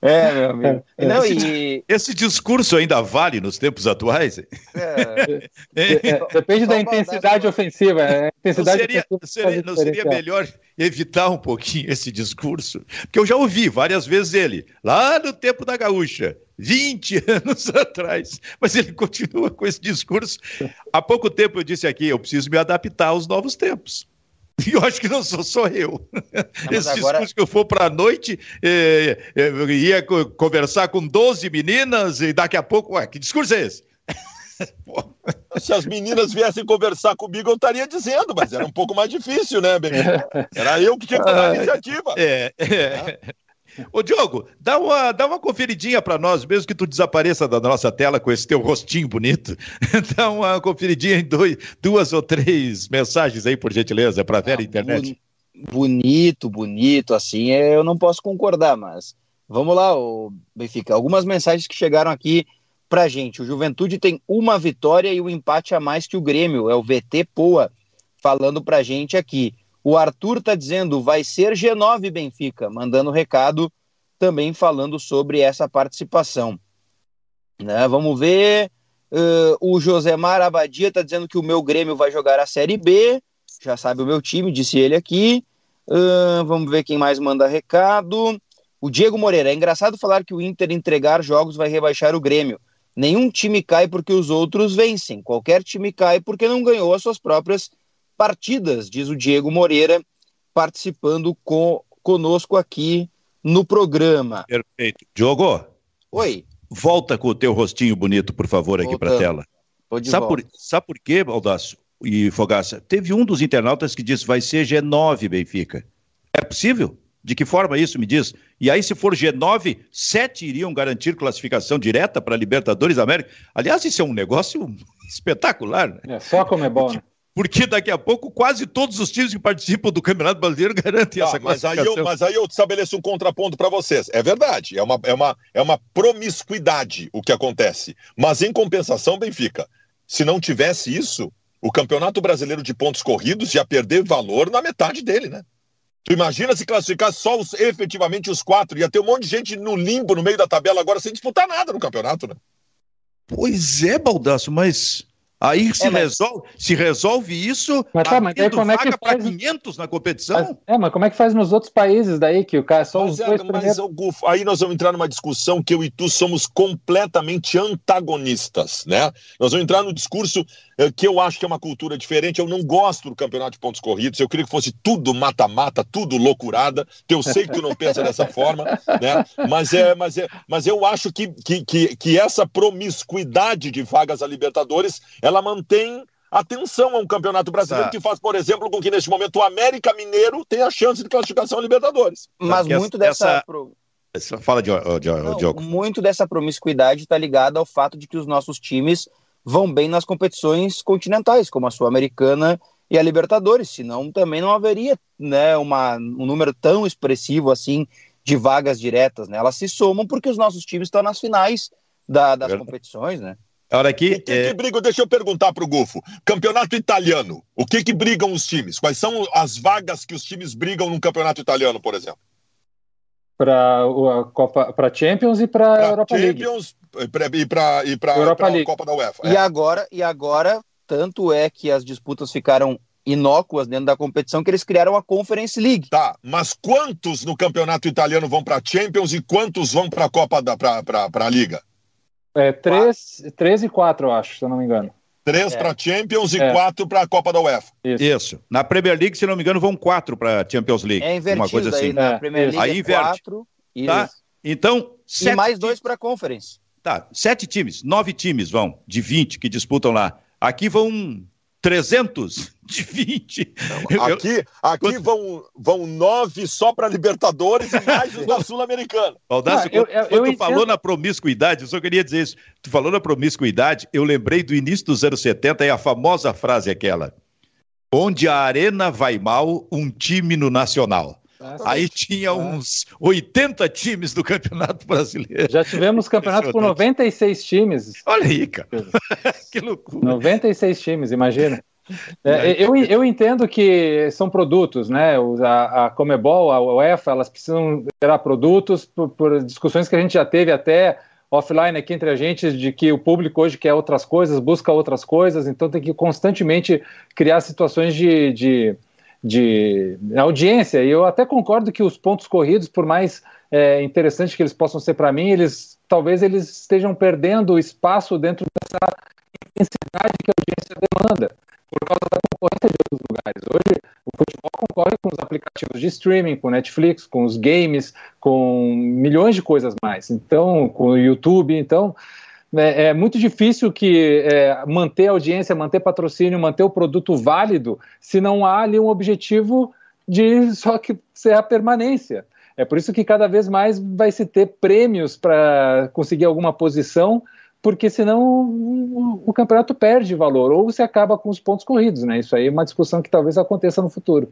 É, meu amigo. É. Não, esse, e... esse discurso ainda vale nos tempos atuais? É. é. é depende da intensidade ofensiva. A intensidade não seria, ofensiva seria, não seria melhor evitar um pouquinho esse discurso? Porque eu já ouvi várias vezes ele, lá no tempo da gaúcha, 20 anos atrás, mas ele continua com esse discurso. Há pouco tempo eu disse aqui, eu preciso me adaptar aos novos tempos. E eu acho que não sou só eu. Não, Esse agora... discurso que eu for para a noite, eh, eh, ia conversar com 12 meninas e daqui a pouco, ué, que discurso é esse? Se as meninas viessem conversar comigo, eu estaria dizendo, mas era um pouco mais difícil, né, Benito? Era eu que tinha que tomar a iniciativa. É, é. é. Ô, Diogo, dá uma, dá uma conferidinha para nós, mesmo que tu desapareça da nossa tela com esse teu rostinho bonito. Dá uma conferidinha em dois, duas ou três mensagens aí, por gentileza, para ver a ah, internet. Bonito, bonito, assim, é, eu não posso concordar, mas vamos lá, ô Benfica. Algumas mensagens que chegaram aqui pra gente. O Juventude tem uma vitória e o um empate a mais que o Grêmio. É o VT Poa falando pra gente aqui. O Arthur está dizendo, vai ser G9 Benfica, mandando recado também falando sobre essa participação. Né, vamos ver. Uh, o Josemar Abadia está dizendo que o meu Grêmio vai jogar a Série B. Já sabe o meu time, disse ele aqui. Uh, vamos ver quem mais manda recado. O Diego Moreira. É engraçado falar que o Inter entregar jogos vai rebaixar o Grêmio. Nenhum time cai porque os outros vencem. Qualquer time cai porque não ganhou as suas próprias partidas, diz o Diego Moreira, participando com, conosco aqui no programa. Perfeito. Diogo. Oi. Volta com o teu rostinho bonito, por favor, aqui para a tela. Sabe por, sabe por quê, Baldasso e Fogaça? Teve um dos internautas que disse vai ser G9, Benfica. É possível? De que forma isso me diz? E aí, se for G9, sete iriam garantir classificação direta para a Libertadores da América. Aliás, isso é um negócio espetacular. Né? É só como é bom. Né? Porque daqui a pouco quase todos os times que participam do Campeonato Brasileiro garantem ah, essa mas aí, eu, mas aí eu estabeleço um contraponto para vocês. É verdade, é uma, é, uma, é uma promiscuidade o que acontece. Mas em compensação, Benfica, se não tivesse isso, o Campeonato Brasileiro de Pontos Corridos ia perder valor na metade dele, né? Tu imagina se classificar só os, efetivamente os quatro, ia ter um monte de gente no limbo no meio da tabela agora sem disputar nada no campeonato, né? Pois é, Baldaço, mas Aí se, é, mas... resolve, se resolve isso, mas tá, mas daí como é que faz 500 na competição? Mas, é, mas como é que faz nos outros países daí que o cara só mas os é, dois mas, Gufo, aí nós vamos entrar numa discussão que eu e tu somos completamente antagonistas, né? Nós vamos entrar no discurso eh, que eu acho que é uma cultura diferente. Eu não gosto do campeonato de pontos corridos. Eu queria que fosse tudo mata-mata, tudo loucurada. Eu sei que tu não pensa dessa forma, né? Mas é, mas é, mas eu acho que que, que, que essa promiscuidade de vagas a Libertadores ela mantém atenção a um campeonato brasileiro que faz, por exemplo, com que neste momento o América Mineiro tenha a chance de classificação a Libertadores. Mas muito dessa. Essa... Fala, Diogo. Muito dessa promiscuidade está ligada ao fato de que os nossos times vão bem nas competições continentais, como a Sul-Americana e a Libertadores, senão também não haveria né, uma, um número tão expressivo assim de vagas diretas. Né? Elas se somam porque os nossos times estão nas finais da, das competições, né? Olha aqui. O que, é... que briga? Deixa eu perguntar para o Gufo. Campeonato italiano. O que que brigam os times? Quais são as vagas que os times brigam no campeonato italiano, por exemplo? Para a Copa, para Champions e para Europa Champions, League. e para e para a Copa da UEFA. E é. agora e agora tanto é que as disputas ficaram inócuas dentro da competição que eles criaram a Conference League. Tá, mas quantos no campeonato italiano vão para Champions e quantos vão para a Copa da para a Liga? É, três, três e quatro, eu acho, se eu não me engano. Três é. para Champions e é. quatro para a Copa da UEFA. Isso. Isso. Na Premier League, se não me engano, vão quatro para Champions League. É invertido uma coisa assim. Aí, na é. Premier League aí é quatro. Tá? Então, e mais dois para a Conference. Tá, sete times, nove times vão, de 20 que disputam lá. Aqui vão 300 de 20. Aqui, aqui vão, vão nove só para Libertadores e mais os da Sul-Americana. Baldassio, ah, quando, eu, tu falou na promiscuidade, eu só queria dizer isso. Tu falou na promiscuidade, eu lembrei do início dos anos 70 e a famosa frase aquela: onde a arena vai mal, um time no Nacional. Aí tinha uns 80 times do Campeonato Brasileiro. Já tivemos campeonato com 96 times. Olha aí, cara. que loucura. 96 times, imagina. É, eu, eu entendo que são produtos, né? A, a Comebol, a UEFA, elas precisam gerar produtos por, por, discussões que a gente já teve até offline aqui entre a gente, de que o público hoje quer outras coisas, busca outras coisas, então tem que constantemente criar situações de, de de audiência. E eu até concordo que os pontos corridos, por mais é, interessantes que eles possam ser para mim, eles talvez eles estejam perdendo espaço dentro dessa intensidade que a audiência demanda por causa da concorrência de outros lugares. Hoje, o futebol concorre com os aplicativos de streaming, com Netflix, com os games, com milhões de coisas mais. Então, com o YouTube. Então, é, é muito difícil que é, manter audiência, manter patrocínio, manter o produto válido, se não há ali um objetivo de só que ser a permanência. É por isso que cada vez mais vai se ter prêmios para conseguir alguma posição, porque senão o, o, campeonato perde valor, ou você acaba com os pontos corridos, né? Isso aí é uma discussão que talvez aconteça no futuro.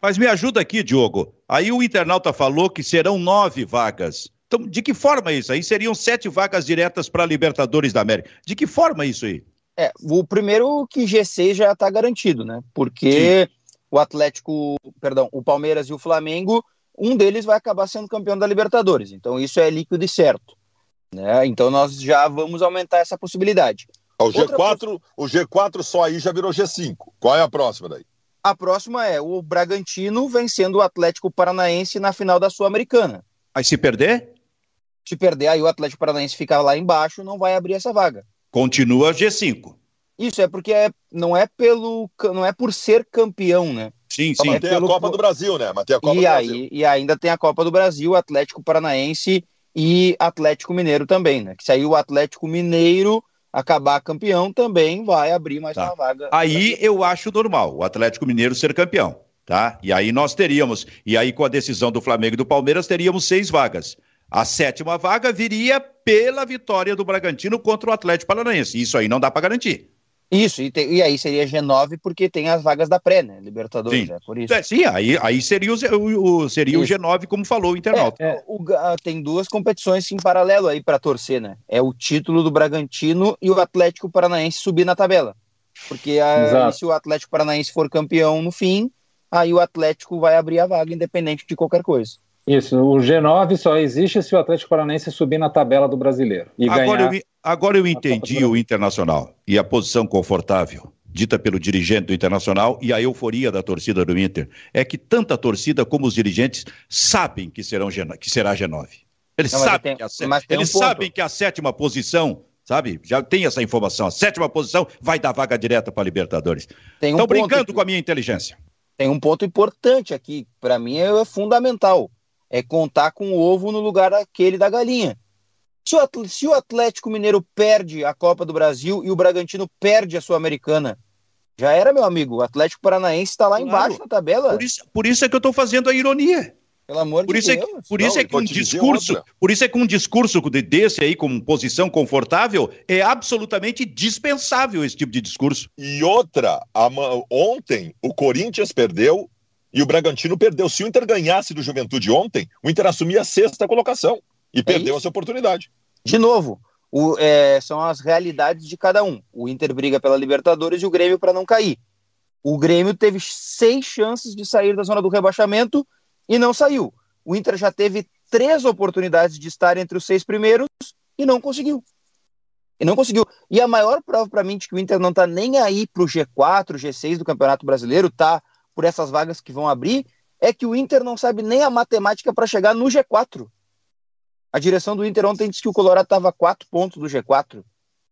Mas me ajuda aqui, Diogo. Aí o internauta falou que serão nove vagas. Então, de que forma isso? Aí seriam sete vagas diretas para a Libertadores da América. De que forma isso aí? É, o primeiro que G6 já está garantido, né? Porque Sim. o Atlético, perdão, o Palmeiras e o Flamengo, um deles vai acabar sendo campeão da Libertadores. Então isso é líquido e certo. Né? Então nós já vamos aumentar essa possibilidade. O G4, o G4 só aí já virou G5. Qual é a próxima daí? A próxima é o Bragantino vencendo o Atlético Paranaense na final da Sul-Americana. Aí se perder? Se perder, aí o Atlético Paranaense fica lá embaixo, não vai abrir essa vaga. Continua G5. Isso é porque é, não é pelo não é por ser campeão, né? Sim, sim. Mas tem a Copa do Brasil, né? Mas tem a Copa e do aí Brasil. e ainda tem a Copa do Brasil, Atlético Paranaense e Atlético Mineiro também, né? Que se aí o Atlético Mineiro acabar campeão também vai abrir mais Tá. uma vaga. Aí eu acho normal o Atlético Mineiro ser campeão, tá? E aí nós teríamos, e aí com a decisão do Flamengo e do Palmeiras, teríamos seis vagas. A sétima vaga viria pela vitória do Bragantino contra o Atlético Paranaense. Isso aí não dá para garantir. Isso, e, tem- e aí seria G9 porque tem as vagas da pré, né? Libertadores, Sim. é por isso. É, sim, aí, aí seria, o, o- seria o Isso. G9, como falou o internauta. É, o Ga- tem duas competições em paralelo aí para torcer, né? É o título do Bragantino e o Atlético Paranaense subir na tabela. Porque a- Exato. se o Atlético Paranaense for campeão no fim, aí o Atlético vai abrir a vaga independente de qualquer coisa. Isso, o G9 só existe se o Atlético Paranaense subir na tabela do brasileiro. E Agora, ganhar. eu, agora eu Copa entendi o Internacional e a posição confortável dita pelo dirigente do Internacional e a euforia da torcida do Inter. É que tanto a torcida como os dirigentes sabem que, serão que será G9. Eles Não, sabem, tem- que, a, um eles ponto. sabem que a sétima posição, sabe? Já tem essa informação. A sétima posição vai dar vaga direta para a Libertadores. Tem um Estão brincando aqui- com a minha inteligência. Tem um ponto importante aqui, para mim é fundamental. É contar com o ovo no lugar daquele da galinha. Se o, Atl- se o Atlético Mineiro perde a Copa do Brasil e o Bragantino perde a Sul-Americana, já era, meu amigo. O Atlético Paranaense está lá Claro. embaixo na tabela. Por isso, por isso é que eu estou fazendo a ironia. Pelo amor Por de isso, é Deus. que, por isso Não, é e que um discurso, por isso é que um discurso de- desse aí com posição confortável é absolutamente dispensável esse tipo de discurso. E outra, ama- ontem o Corinthians perdeu e o Bragantino perdeu. Se o Inter ganhasse do Juventude ontem, o Inter assumia a sexta colocação e perdeu isso. essa oportunidade. De novo, o- é, são as realidades de cada um. O Inter briga pela Libertadores e o Grêmio para não cair. O Grêmio teve seis chances de sair da zona do rebaixamento e não saiu. O Inter já teve três oportunidades de estar entre os seis primeiros e não conseguiu. E não conseguiu. E a maior prova para mim de que o Inter não está nem aí para o G4, G6 do Campeonato Brasileiro, tá por essas vagas que vão abrir, é que o Inter não sabe nem a matemática para chegar no G4. A direção do Inter ontem disse que o Colorado estava a quatro pontos do G4.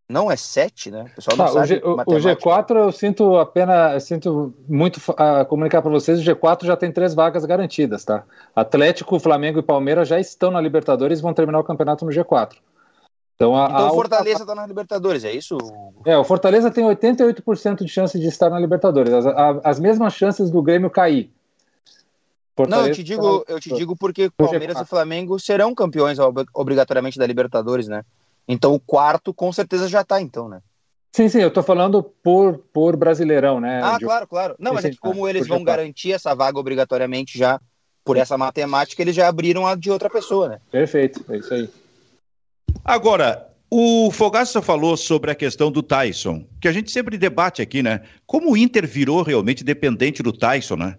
Não é sete, né? O pessoal não Tá, o, sabe G- o- o matemática. G4 eu sinto apenas, eu sinto muito a comunicar para vocês, o G4 já tem três vagas garantidas, tá? Atlético, Flamengo e Palmeiras já estão na Libertadores e vão terminar o campeonato no G4. Então, a, Então o Fortaleza está na Libertadores, é isso? É, o Fortaleza tem 88% de chance de estar na Libertadores, as, a- as mesmas chances do Grêmio cair. Não, Fortaleza eu te digo, tá- eu te digo porque Palmeiras G4. e Flamengo serão campeões ob- obrigatoriamente da Libertadores, né? Então o quarto com certeza já tá, então, né? Sim, sim, eu tô falando por, por Brasileirão, né? ah, de- claro, claro. Não, Sim, mas é que como ah, eles vão G4. garantir essa vaga obrigatoriamente já por essa matemática, eles já abriram a de outra pessoa, né? Perfeito, é isso aí. Agora, o Fogaça falou sobre a questão do Tyson, que a gente sempre debate aqui, né? Como o Inter virou realmente dependente do Tyson, né?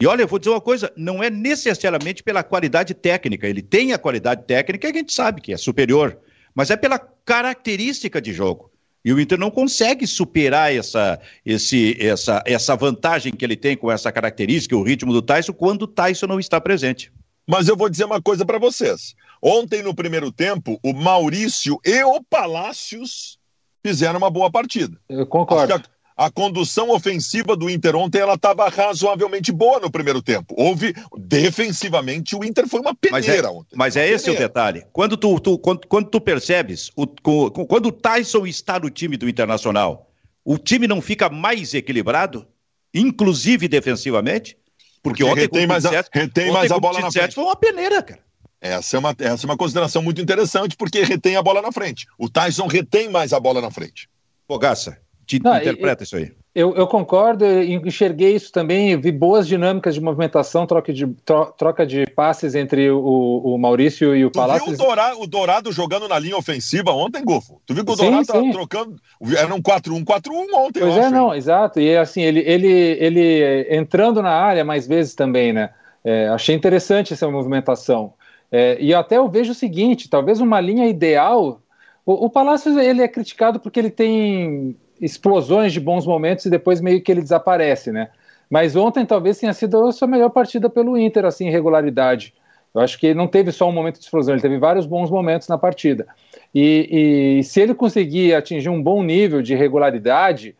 E olha, eu vou dizer uma coisa, não é necessariamente pela qualidade técnica, ele tem a qualidade técnica, a gente sabe que é superior, mas é pela característica de jogo. E o Inter não consegue superar essa, esse, essa, essa vantagem que ele tem com essa característica, o ritmo do Tyson, quando o Tyson não está presente. Mas eu vou dizer uma coisa para vocês. Ontem, no primeiro tempo, o Maurício e o Palácios fizeram uma boa partida. Eu Acho concordo. que a, condução ofensiva do Inter ontem ela estava razoavelmente boa no primeiro tempo. Houve defensivamente o Inter foi uma Mas peneira é, ontem. mas é Uma esse o peneira. detalhe. Quando tu, tu- quando, quando tu percebes, o, quando o Tyson está no time do Internacional, o time não fica mais equilibrado, inclusive defensivamente? Porque, Porque ontem, retém mais a- retém mais a bola na frente. foi uma peneira, cara. Essa é, uma, essa é uma consideração muito interessante, porque retém a bola na frente. O Tyson retém mais a bola na frente. Fogaça, te Não, interpreta isso aí. Eu, eu concordo, eu enxerguei isso também, vi boas dinâmicas de movimentação, troca de, tro- troca de passes entre o, o Maurício e o Tu viu o. Dourado, o Dourado jogando na linha ofensiva ontem, Gofo? Tu viu que o Dourado tava sim. trocando. Era um 4-1, 4-1 ontem, Pois eu é, acho, não, hein? exato. E assim, ele, ele, ele entrando na área mais vezes também, né? É, achei interessante essa movimentação. É, e até eu vejo o seguinte: talvez uma linha ideal. O, o Palácios ele é criticado porque ele tem explosões de bons momentos e depois meio que ele desaparece, né? Mas ontem talvez tenha sido a sua melhor partida pelo Inter, assim, em regularidade. Eu acho que ele não teve só um momento de explosão, ele teve vários bons momentos na partida. E, e se ele conseguir atingir um bom nível de regularidade,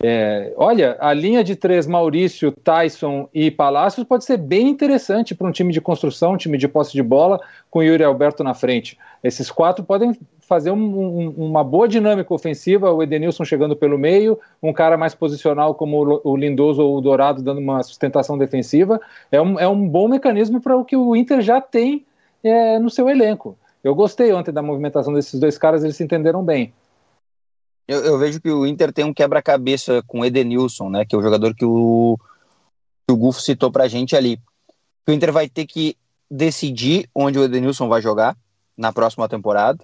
é, olha, a linha de três, Maurício, Tyson e Palácios pode ser bem interessante para um time de construção, um time de posse de bola, com Yuri Alberto na frente. Esses quatro podem fazer um, um, uma boa dinâmica ofensiva, o Edenilson chegando pelo meio, um cara mais posicional como o Lindoso ou o Dourado dando uma sustentação defensiva. É um, é um bom mecanismo para o que o Inter já tem é, no seu elenco. Eu gostei ontem da movimentação desses dois caras, eles se entenderam bem. Eu, eu, vejo que o Inter tem um quebra-cabeça com o Edenilson, né? Que é o jogador que o, que o Gufo citou pra gente ali. O Inter vai ter que decidir onde o Edenilson vai jogar na próxima temporada.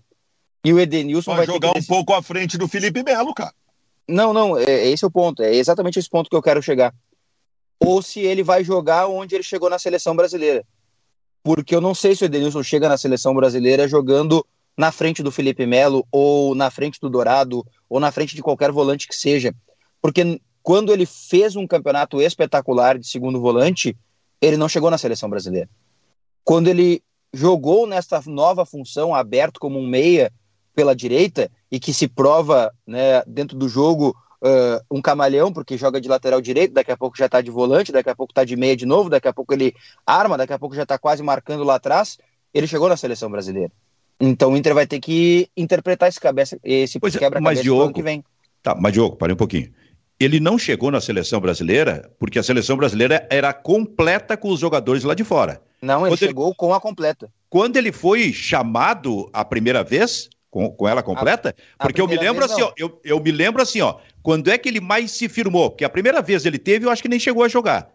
E o Edenilson vai, vai jogar um pouco à frente do Felipe Melo, cara. Não, não, é, é, esse é o ponto. É exatamente esse ponto que eu quero chegar. Ou se ele vai jogar onde ele chegou na seleção brasileira. Porque eu não sei se o Edenilson chega na seleção brasileira jogando na frente do Felipe Melo, ou na frente do Dourado, ou na frente de qualquer volante que seja. Porque quando ele fez um campeonato espetacular de segundo volante, ele não chegou na seleção brasileira. Quando ele jogou nessa nova função, aberto como um meia pela direita, e que se prova né, dentro do jogo uh, um camaleão, porque joga de lateral direito, daqui a pouco já está de volante, daqui a pouco está de meia de novo, daqui a pouco ele arma, daqui a pouco já está quase marcando lá atrás, ele chegou na seleção brasileira. Então o Inter vai ter que interpretar esse, cabeça, esse é, quebra-cabeça do ano que vem. Tá, mas Diogo, parei um pouquinho. Ele não chegou na seleção brasileira porque a seleção brasileira era completa com os jogadores lá de fora. Não, ele Quando chegou ele... com a completa. Quando ele foi chamado a primeira vez, com, com ela completa? A, porque a eu me lembro assim, ó, eu, eu me lembro assim, ó, quando é que ele mais se firmou? Porque a primeira vez ele teve, eu acho que nem chegou a jogar.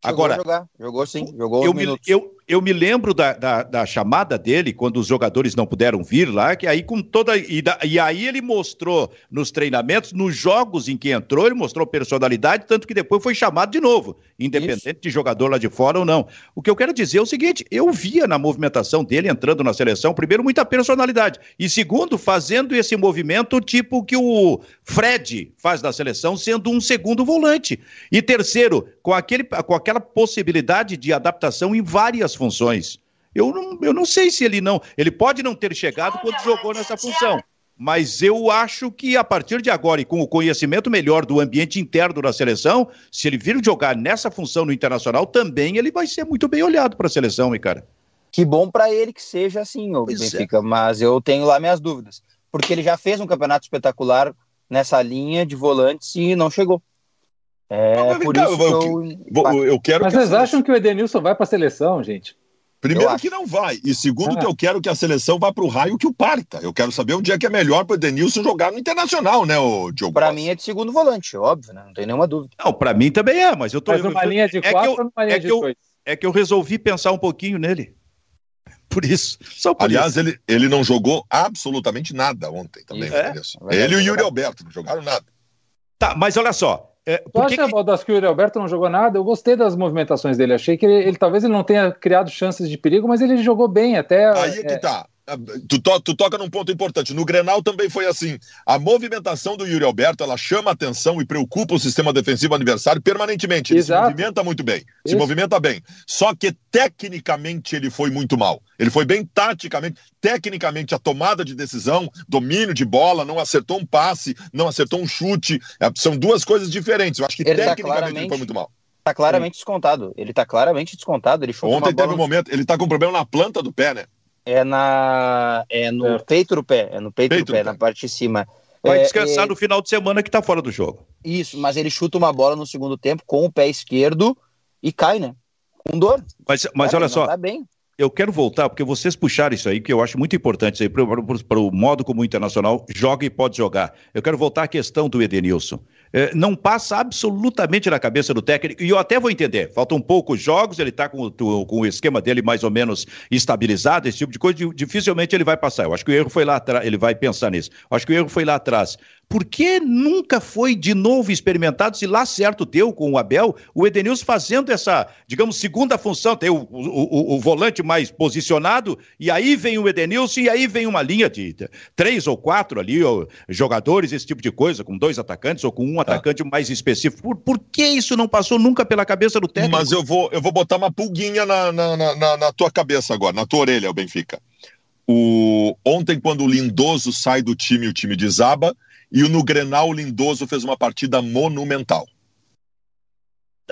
Chegou Agora, a jogar. jogou sim, jogou eu me, eu, eu me lembro da, da, da, chamada dele, quando os jogadores não puderam vir lá, que aí com toda. E, da, e, aí ele mostrou nos treinamentos, nos jogos em que entrou, ele mostrou personalidade, tanto que depois foi chamado de novo, independente Isso. de jogador lá de fora ou não. O que eu quero dizer é o seguinte: eu via na movimentação dele entrando na seleção, primeiro, muita personalidade, e segundo, fazendo esse movimento tipo que o Fred faz na seleção, sendo um segundo volante. E terceiro, com, aquele, com aquela possibilidade de adaptação em várias funções. Eu não, eu não sei se ele não. Ele pode não ter chegado quando jogou nessa função. Mas eu acho que a partir de agora, e com o conhecimento melhor do ambiente interno da seleção, se ele vir jogar nessa função no internacional, também ele vai ser muito bem olhado para a seleção, hein, cara. Que bom para ele que seja assim, o é. Benfica, é. mas eu tenho lá minhas dúvidas. Porque ele já fez um campeonato espetacular nessa linha de volantes e não chegou. É, não, por cá, isso eu, eu, eu, quero. Mas vocês acham que o Edenilson vai para a seleção, gente? Primeiro que não vai. E segundo ah. que eu quero que a seleção vá para o raio que o parta. Eu quero saber onde é que é melhor para o Edenilson jogar no Internacional, né, o Diogo? Para mim é de segundo volante, óbvio, né? Não tem nenhuma dúvida. Não, para mim também é, mas eu tô... Mas numa eu, linha de é quatro ou numa linha é de dois? É que eu resolvi pensar um pouquinho nele. Por isso. Só por Aliás, isso. Ele, ele não jogou absolutamente nada ontem também, é? Ele e o Yuri Alberto não jogaram nada. Tá, mas olha só, é, tu acha, que... Baldas, que o Yuri Alberto não jogou nada? Eu gostei das movimentações dele. Achei que ele, ele, talvez ele não tenha criado chances de perigo, mas ele jogou bem até. Aí é que é... tá. Tu, to, tu, toca num ponto importante. No Grenal também foi assim. A movimentação do Yuri Alberto, ela chama atenção e preocupa o sistema defensivo adversário permanentemente. Ele Exato. se movimenta muito bem. Isso. Se movimenta bem. Só que tecnicamente ele foi muito mal. Ele foi bem taticamente, tecnicamente a tomada de decisão, domínio de bola, não acertou um passe, não acertou um chute. É, são duas coisas diferentes. Eu acho que ele tá tecnicamente tá ele foi muito mal. Tá claramente Sim. descontado. Ele tá claramente descontado. Ele Ontem teve um momento, ele tá com problema na planta do pé, né? É na é no é. peito do pé, é no peito, peito do pé, pé, na parte de cima. Vai é, descansar é... no final de semana que tá fora do jogo. Isso, mas ele chuta uma bola no segundo tempo com o pé esquerdo e cai, né? Com dor. Mas, mas Cara, olha só. Tá bem. Eu quero voltar, porque vocês puxaram isso aí, que eu acho muito importante isso aí, para o modo como o Internacional joga e pode jogar. Eu quero voltar à questão do Edenilson. É, não passa absolutamente na cabeça do técnico, e eu até vou entender, faltam poucos jogos, ele está com, com, o esquema dele mais ou menos estabilizado, esse tipo de coisa, dificilmente ele vai passar. Eu acho que o erro foi lá atrás, ele vai pensar nisso. Eu acho que o erro foi lá atrás. Por que nunca foi de novo experimentado, se lá certo deu com o Abel, o Edenilson fazendo essa, digamos, segunda função, tem o, o, o, volante mais posicionado, e aí vem o Edenilson, e aí vem uma linha de três ou quatro ali, ou, jogadores, esse tipo de coisa, com dois atacantes ou com um tá. atacante mais específico. Por, por que isso não passou nunca pela cabeça do técnico? Mas eu vou, eu vou botar uma pulguinha na, na, na, na tua cabeça agora, na tua orelha, o Benfica. O... Ontem, quando o Lindoso sai do time, o time desaba, e no Grenal, o Lindoso fez uma partida monumental.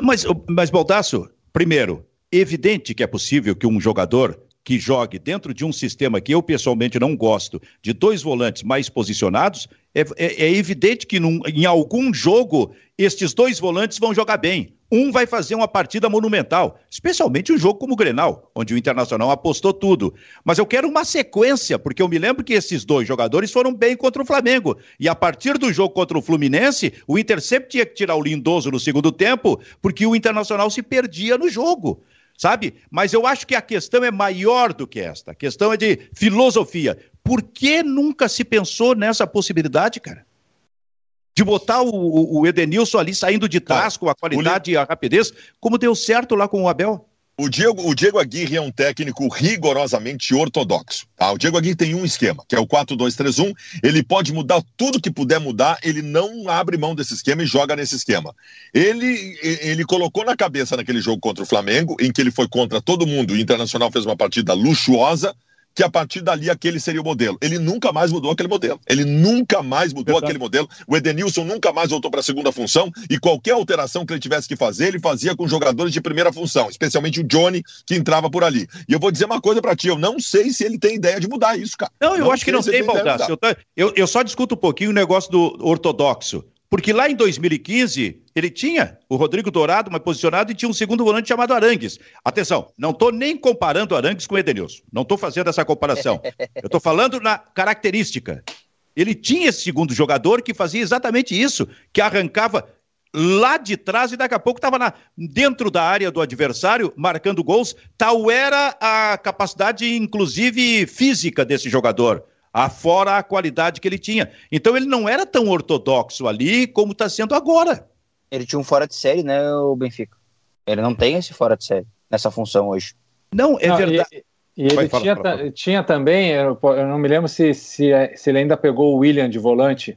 Mas, mas Baldasso, primeiro, evidente que é possível que um jogador que jogue dentro de um sistema que eu pessoalmente não gosto, de dois volantes mais posicionados, é, é, é evidente que num, em algum jogo estes dois volantes vão jogar bem. Um vai fazer uma partida monumental, especialmente um jogo como o Grenal, onde o Internacional apostou tudo. Mas eu quero uma sequência, porque eu me lembro que esses dois jogadores foram bem contra o Flamengo. E a partir do jogo contra o Fluminense, o Inter sempre tinha que tirar o Lindoso no segundo tempo, porque o Internacional se perdia no jogo sabe? Mas eu acho que a questão é maior do que esta. A questão é de filosofia. Por que nunca se pensou nessa possibilidade, cara? De botar o, o Edenilson ali saindo de trás com a qualidade e a rapidez, como deu certo lá com o Abel? O Diego, o Diego Aguirre é um técnico rigorosamente ortodoxo. Tá? O Diego Aguirre tem um esquema, que é o 4-2-3-1. Ele pode mudar tudo que puder mudar, ele não abre mão desse esquema e joga nesse esquema. Ele, ele colocou na cabeça naquele jogo contra o Flamengo, em que ele foi contra todo mundo, o Internacional fez uma partida luxuosa, que a partir dali aquele seria o modelo. Ele nunca mais mudou aquele modelo. Ele nunca mais mudou Verdade. aquele modelo. O Edenilson nunca mais voltou para a segunda função e qualquer alteração que ele tivesse que fazer, ele fazia com jogadores de primeira função, especialmente o Johnny, que entrava por ali. E eu vou dizer uma coisa para ti, eu não sei se ele tem ideia de mudar isso, cara. Não, eu não acho que não tem, Baldassio. Eu, eu, eu só discuto um pouquinho o negócio do ortodoxo. Porque lá em 2015, ele tinha o Rodrigo Dourado mais posicionado e tinha um segundo volante chamado Arangues. Atenção, não estou nem comparando Arangues com Edenilson. Não estou fazendo essa comparação. Eu estou falando na característica. Ele tinha esse segundo jogador que fazia exatamente isso, que arrancava lá de trás e daqui a pouco estava dentro da área do adversário marcando gols. Tal era a capacidade, inclusive física desse jogador afora a qualidade que ele tinha. Então ele não era tão ortodoxo ali como está sendo agora. Ele tinha um fora de série, né, o Benfica? Ele não tem esse fora de série nessa função hoje. Não, é não, verdade. E, e ele falar, tinha, falar. tinha também, eu, eu, não me lembro se, se, se, ele ainda pegou o William de volante.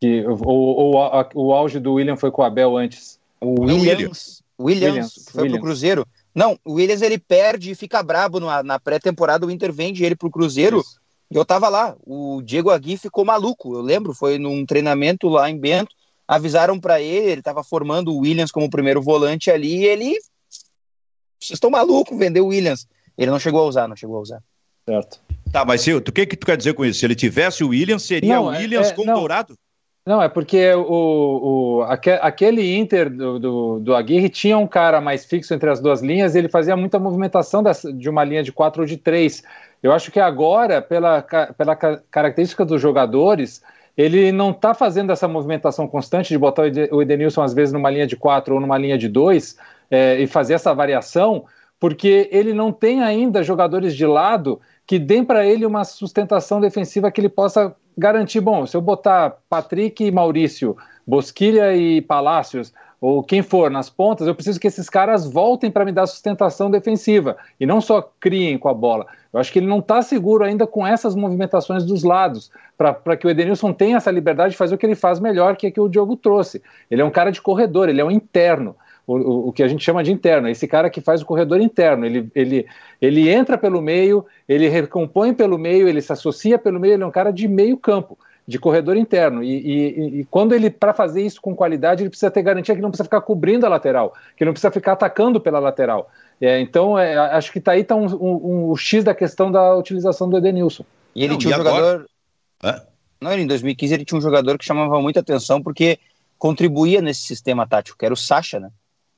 Que, ou, ou a, o auge do William foi com o Abel antes. O Williams, Williams, Williams foi Williams. pro Cruzeiro. Não, o Williams ele perde e fica brabo na, na pré-temporada, o Inter vende ele pro Cruzeiro. Isso. E eu tava lá, o Diego Agui ficou maluco, eu lembro, foi num treinamento lá em Bento, avisaram para ele, ele tava formando o Williams como primeiro volante ali, e ele vocês estão malucos, vendeu o Williams. Ele não chegou a usar, não chegou a usar. Certo. Tá, mas se, o que que tu quer dizer com isso? Se ele tivesse o Williams, seria não, o é, Williams é, com não. Dourado? Não, é porque o, o, aquele Inter do, do, do, Aguirre tinha um cara mais fixo entre as duas linhas e ele fazia muita movimentação dessa, de uma linha de quatro ou de três. Eu acho que agora, pela, pela característica dos jogadores, ele não está fazendo essa movimentação constante de botar o Edenilson às vezes numa linha de quatro ou numa linha de dois é, e fazer essa variação, porque ele não tem ainda jogadores de lado que deem para ele uma sustentação defensiva que ele possa garantir, bom, se eu botar Patrick e Maurício, Bosquilha e Palácios, ou quem for nas pontas, eu preciso que esses caras voltem para me dar sustentação defensiva e não só criem com a bola. Eu acho que ele não está seguro ainda com essas movimentações dos lados, para que o Edenilson tenha essa liberdade de fazer o que ele faz melhor, que é que o Diogo trouxe. Ele é um cara de corredor, ele é um interno o, o, que a gente chama de interno, esse cara que faz o corredor interno. Ele, ele, ele entra pelo meio, ele recompõe pelo meio, ele se associa pelo meio, ele é um cara de meio campo, de corredor interno. E, e, e quando ele, para fazer isso com qualidade, ele precisa ter garantia que não precisa ficar cobrindo a lateral, que não precisa ficar atacando pela lateral. É, então, é, acho que tá aí tá um, um, um, X da questão da utilização do Edenilson. E ele não, tinha um jogador. Não, em 2015 ele tinha um jogador que chamava muita atenção porque contribuía nesse sistema tático, que era o Sacha, né?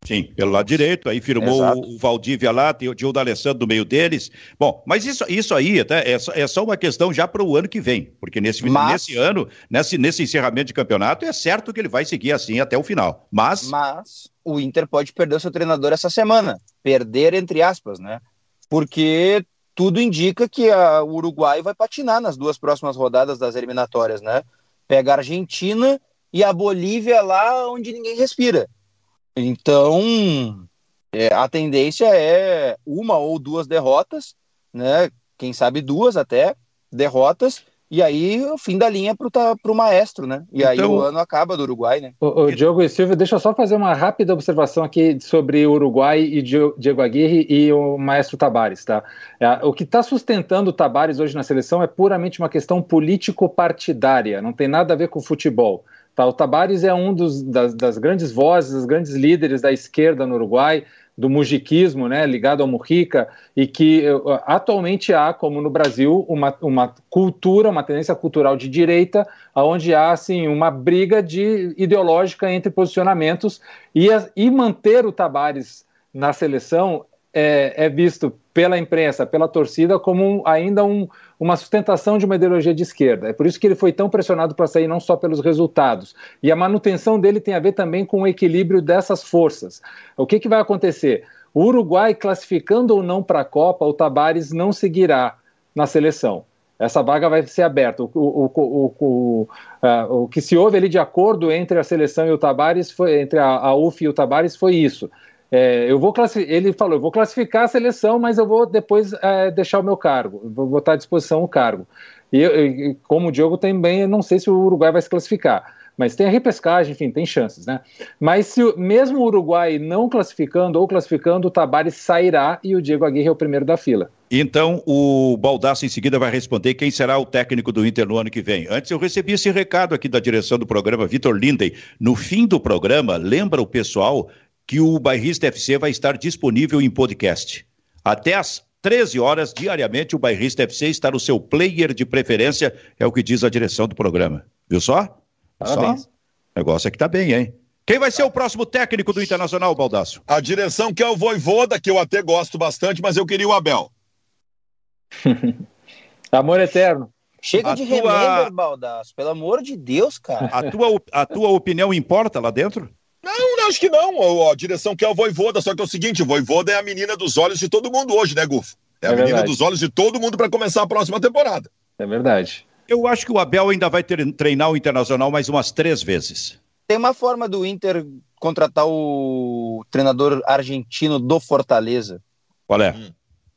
Sim, pelo lado direito, aí firmou Exato. o Valdívia lá, tem o D'Alessandro no meio deles. Bom, mas isso, isso aí até é, só, é só uma questão já para o ano que vem, porque nesse, mas... nesse ano, nesse, nesse encerramento de campeonato, é certo que ele vai seguir assim até o final. Mas... mas o Inter pode perder o seu treinador essa semana. Perder, entre aspas, né? Porque tudo indica que a, o Uruguai vai patinar nas duas próximas rodadas das eliminatórias, né? pega a Argentina e a Bolívia lá onde ninguém respira. Então, é, a tendência é uma ou duas derrotas, né? Quem sabe duas até derrotas, e aí o fim da linha para o maestro, né? E então, aí o ano acaba do Uruguai, né? O, o Diogo e Silvio, deixa eu só fazer uma rápida observação aqui sobre o Uruguai e Diego Aguirre e o maestro Tabares, tá? É, o que está sustentando o Tabares hoje na seleção é puramente uma questão político-partidária, não tem nada a ver com futebol. Tá? O Tabares é um dos, das, das grandes vozes, das grandes líderes da esquerda no Uruguai, do mujiquismo, né, ligado ao Mujica, e que uh, atualmente há, como no Brasil, uma, uma cultura, uma tendência cultural de direita, onde há assim, uma briga de ideológica entre posicionamentos, e, e manter o Tabares na seleção é, é visto pela imprensa, pela torcida, como um, ainda um, uma sustentação de uma ideologia de esquerda. É por isso que ele foi tão pressionado para sair, não só pelos resultados. E a manutenção dele tem a ver também com o equilíbrio dessas forças. O que, que vai acontecer? O Uruguai, classificando ou não para a Copa, o Tabares não seguirá na seleção. Essa vaga vai ser aberta. O, o, o, o, que se houve ali de acordo entre a seleção e o Tabares, foi, entre a, a UF e o Tabares, foi isso. É, eu vou ele falou, eu vou classificar a seleção, mas eu vou depois é, deixar o meu cargo, vou botar à disposição o cargo. E, e como o Diogo também, eu não sei se o Uruguai vai se classificar, mas tem a repescagem, enfim, tem chances, né? Mas se mesmo o Uruguai não classificando ou classificando, o Tabares sairá e o Diego Aguirre é o primeiro da fila. Então, o Baldasso em seguida vai responder quem será o técnico do Inter no ano que vem. Antes, eu recebi esse recado aqui da direção do programa, Vitor Linden. No fim do programa, lembra o pessoal que o Bairrista FC vai estar disponível em podcast. Até às 13 horas diariamente, o Bairrista FC está no seu player de preferência, é o que diz a direção do programa. Viu só? Parabéns. Só? O negócio é que tá bem, hein? Quem vai ser o próximo técnico do Internacional, Baldaço? A direção que é o Voivoda, que eu até gosto bastante, mas eu queria o Abel. Amor eterno. Chega a de tua... remember, Baldaço. Pelo amor de Deus, cara. A tua, a tua opinião importa lá dentro? Não, acho que não. A direção quer o Voivoda, só que é o seguinte, o Voivoda é a menina dos olhos de todo mundo hoje, né, Gufo? É, é a verdade. menina dos olhos de todo mundo para começar a próxima temporada. É verdade. Eu acho que o Abel ainda vai ter, treinar o Internacional mais umas três vezes. Tem uma forma do Inter contratar o treinador argentino do Fortaleza. Qual é? Hum.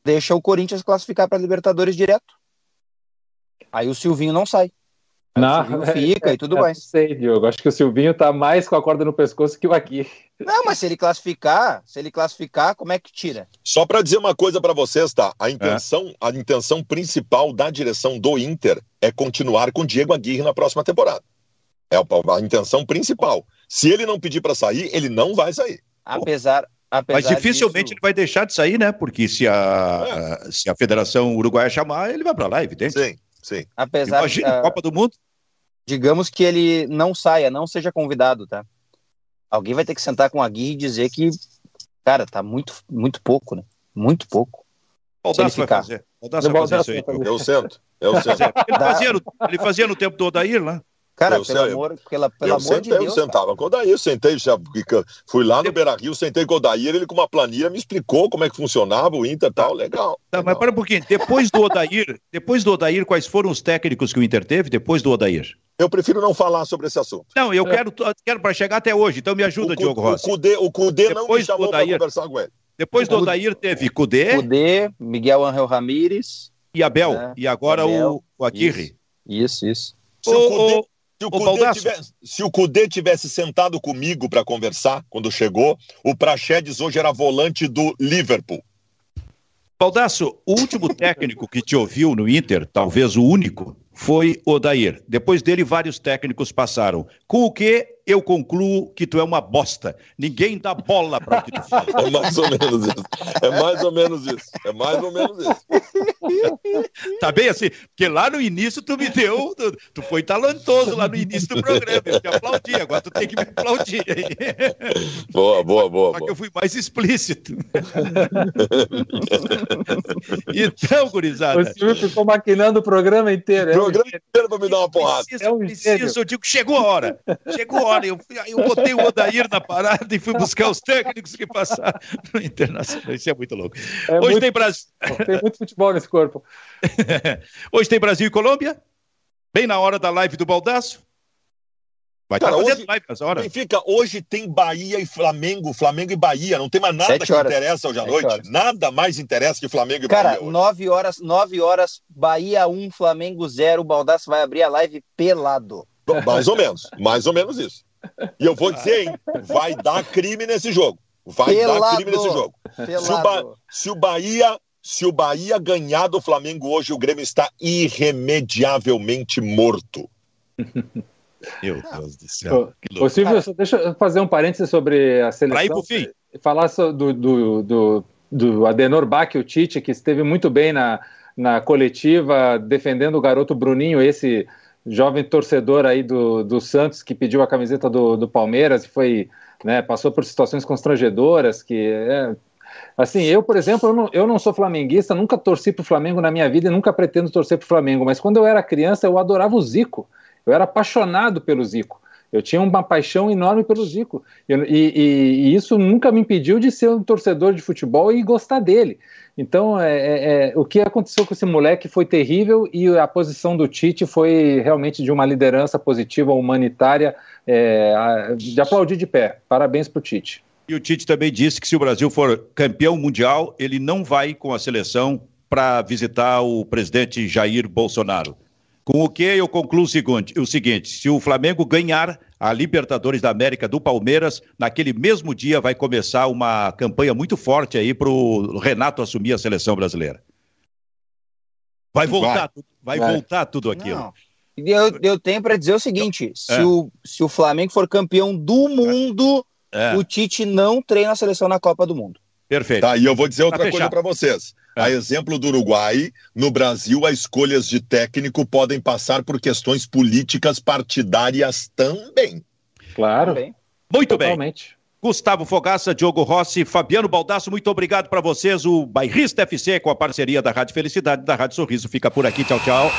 Deixa o Corinthians classificar para Libertadores direto. Aí o Silvinho não sai. Não, fica é, e tudo é, mais. Não sei, Diogo. Acho que o Silvinho tá mais com a corda no pescoço que o aqui. Não, mas se ele classificar, se ele classificar, como é que tira? Só para dizer uma coisa para vocês, tá? A intenção, é. a intenção principal da direção do Inter é continuar com Diego Aguirre na próxima temporada. É a intenção principal. Se ele não pedir para sair, ele não vai sair. Apesar, Apesar Mas dificilmente disso... ele vai deixar de sair, né? Porque se a, é. se a Federação Uruguaia chamar, ele vai para lá, evidente. Sim, sim. Apesar Imagina, a Copa do Mundo digamos que ele não saia, não seja convidado, tá? Alguém vai ter que sentar com a Gui e dizer que, cara, tá muito, muito pouco, né? Muito pouco. Baldasso vai fazer. Baldasso vai fazer isso aí. Eu sento. Eu sento. Ele fazia, no, ele fazia no tempo do Odair lá. Cara, eu pelo sei, amor, pela, pelo amor sentei, de Deus. Eu sentava cara. com o Odair, sentei, já, fui lá no Beira Rio, sentei com o Odair, ele com uma planilha me explicou como é que funcionava o Inter e tal, legal. Tá, legal. mas para um pouquinho, depois do Odair, depois do Odair, quais foram os técnicos que o Inter teve depois do Odair? Eu prefiro não falar sobre esse assunto. Não, eu é. quero, quero para chegar até hoje, então me ajuda, o, Diogo Rossi. O Cudê, o Cudê não me chamou para conversar com ele. Depois do Odair teve Cudê. Cudê, Miguel Angel Ramírez. E Abel. É, e agora Abel, o, o Aguirre. Isso, isso. isso. O, o, se o, Cudê tivesse, se o Cudê tivesse sentado comigo para conversar quando chegou, o Praxedes hoje era volante do Liverpool. Baldasso, o último técnico que te ouviu no Inter, talvez o único, foi Odair. Depois dele, vários técnicos passaram. Com o que eu concluo que tu é uma bosta. Ninguém dá bola para o que tu faz. É mais ou menos isso. É mais ou menos isso. É mais ou menos isso. Tá bem assim? Porque lá no início tu me deu. Tu, tu foi talentoso lá no início do programa. Eu te aplaudi. Agora tu tem que me aplaudir aí. Boa, boa, boa. Só boa. que eu fui mais explícito. então, gurizada. O senhor ficou maquinando o programa inteiro. É o programa inteiro pra me dar uma porrada. Preciso, é um preciso, eu digo, chegou a hora. Chegou a hora. Eu, eu botei o Odair na parada e fui buscar os técnicos que passaram no Internacional. Isso é muito louco. É Hoje muito, tem Brasil. Tem muito futebol nesse corpo. Hoje tem Brasil e Colômbia. Bem na hora da live do Baldaço. Vai Cara, hoje, live essa hora. Benfica, hoje tem Bahia e Flamengo, Flamengo e Bahia. Não tem mais nada que interessa hoje à noite. Horas. Nada mais interessa que Flamengo e Cara, Bahia. Cara, 9 horas, 9 horas, Bahia 1, Flamengo 0. O Baldaço vai abrir a live pelado. Mais ou menos, mais ou menos isso. E eu vou dizer, hein, vai dar crime nesse jogo. Vai pelado. dar crime nesse jogo. Se o, ba se o Bahia se o Bahia ganhar do Flamengo hoje, o Grêmio está irremediavelmente morto. Meu Deus do céu. Ô, ô Silvio, deixa eu fazer um parênteses sobre a seleção. Pra ir pro fim. Falar do, do, do, do Adenor Bach, o Tite, que esteve muito bem na, na coletiva, defendendo o garoto Bruninho, esse jovem torcedor aí do, do Santos, que pediu a camiseta do, do Palmeiras e foi, né, passou por situações constrangedoras, que é, Assim, eu, por exemplo, eu não, eu não sou flamenguista, nunca torci para o Flamengo na minha vida e nunca pretendo torcer para o Flamengo, mas quando eu era criança eu adorava o Zico. Eu era apaixonado pelo Zico. Eu tinha uma paixão enorme pelo Zico. E, e, e, isso nunca me impediu de ser um torcedor de futebol e gostar dele. Então, é, é, é, o que aconteceu com esse moleque foi terrível e a posição do Tite foi realmente de uma liderança positiva, humanitária, é, de aplaudir de pé. Parabéns para o Tite. E o Tite também disse que se o Brasil for campeão mundial, ele não vai com a seleção para visitar o presidente Jair Bolsonaro. Com o que eu concluo o seguinte, o seguinte: se o Flamengo ganhar a Libertadores da América do Palmeiras, naquele mesmo dia vai começar uma campanha muito forte aí para o Renato assumir a seleção brasileira. Vai voltar, vai, vai voltar tudo aquilo. Eu, eu tenho para dizer o seguinte: se, é. o, se o Flamengo for campeão do mundo, é. o Tite não treina a seleção na Copa do Mundo. Perfeito. Tá, e eu vou dizer outra tá coisa para vocês. É. A exemplo do Uruguai, no Brasil, as escolhas de técnico podem passar por questões políticas partidárias também. Claro. Também. Muito Totalmente. bem. Gustavo Fogaça, Diogo Rossi, Fabiano Baldasso, muito obrigado para vocês. O Bairrista FC com a parceria da Rádio Felicidade da Rádio Sorriso fica por aqui. Tchau, tchau.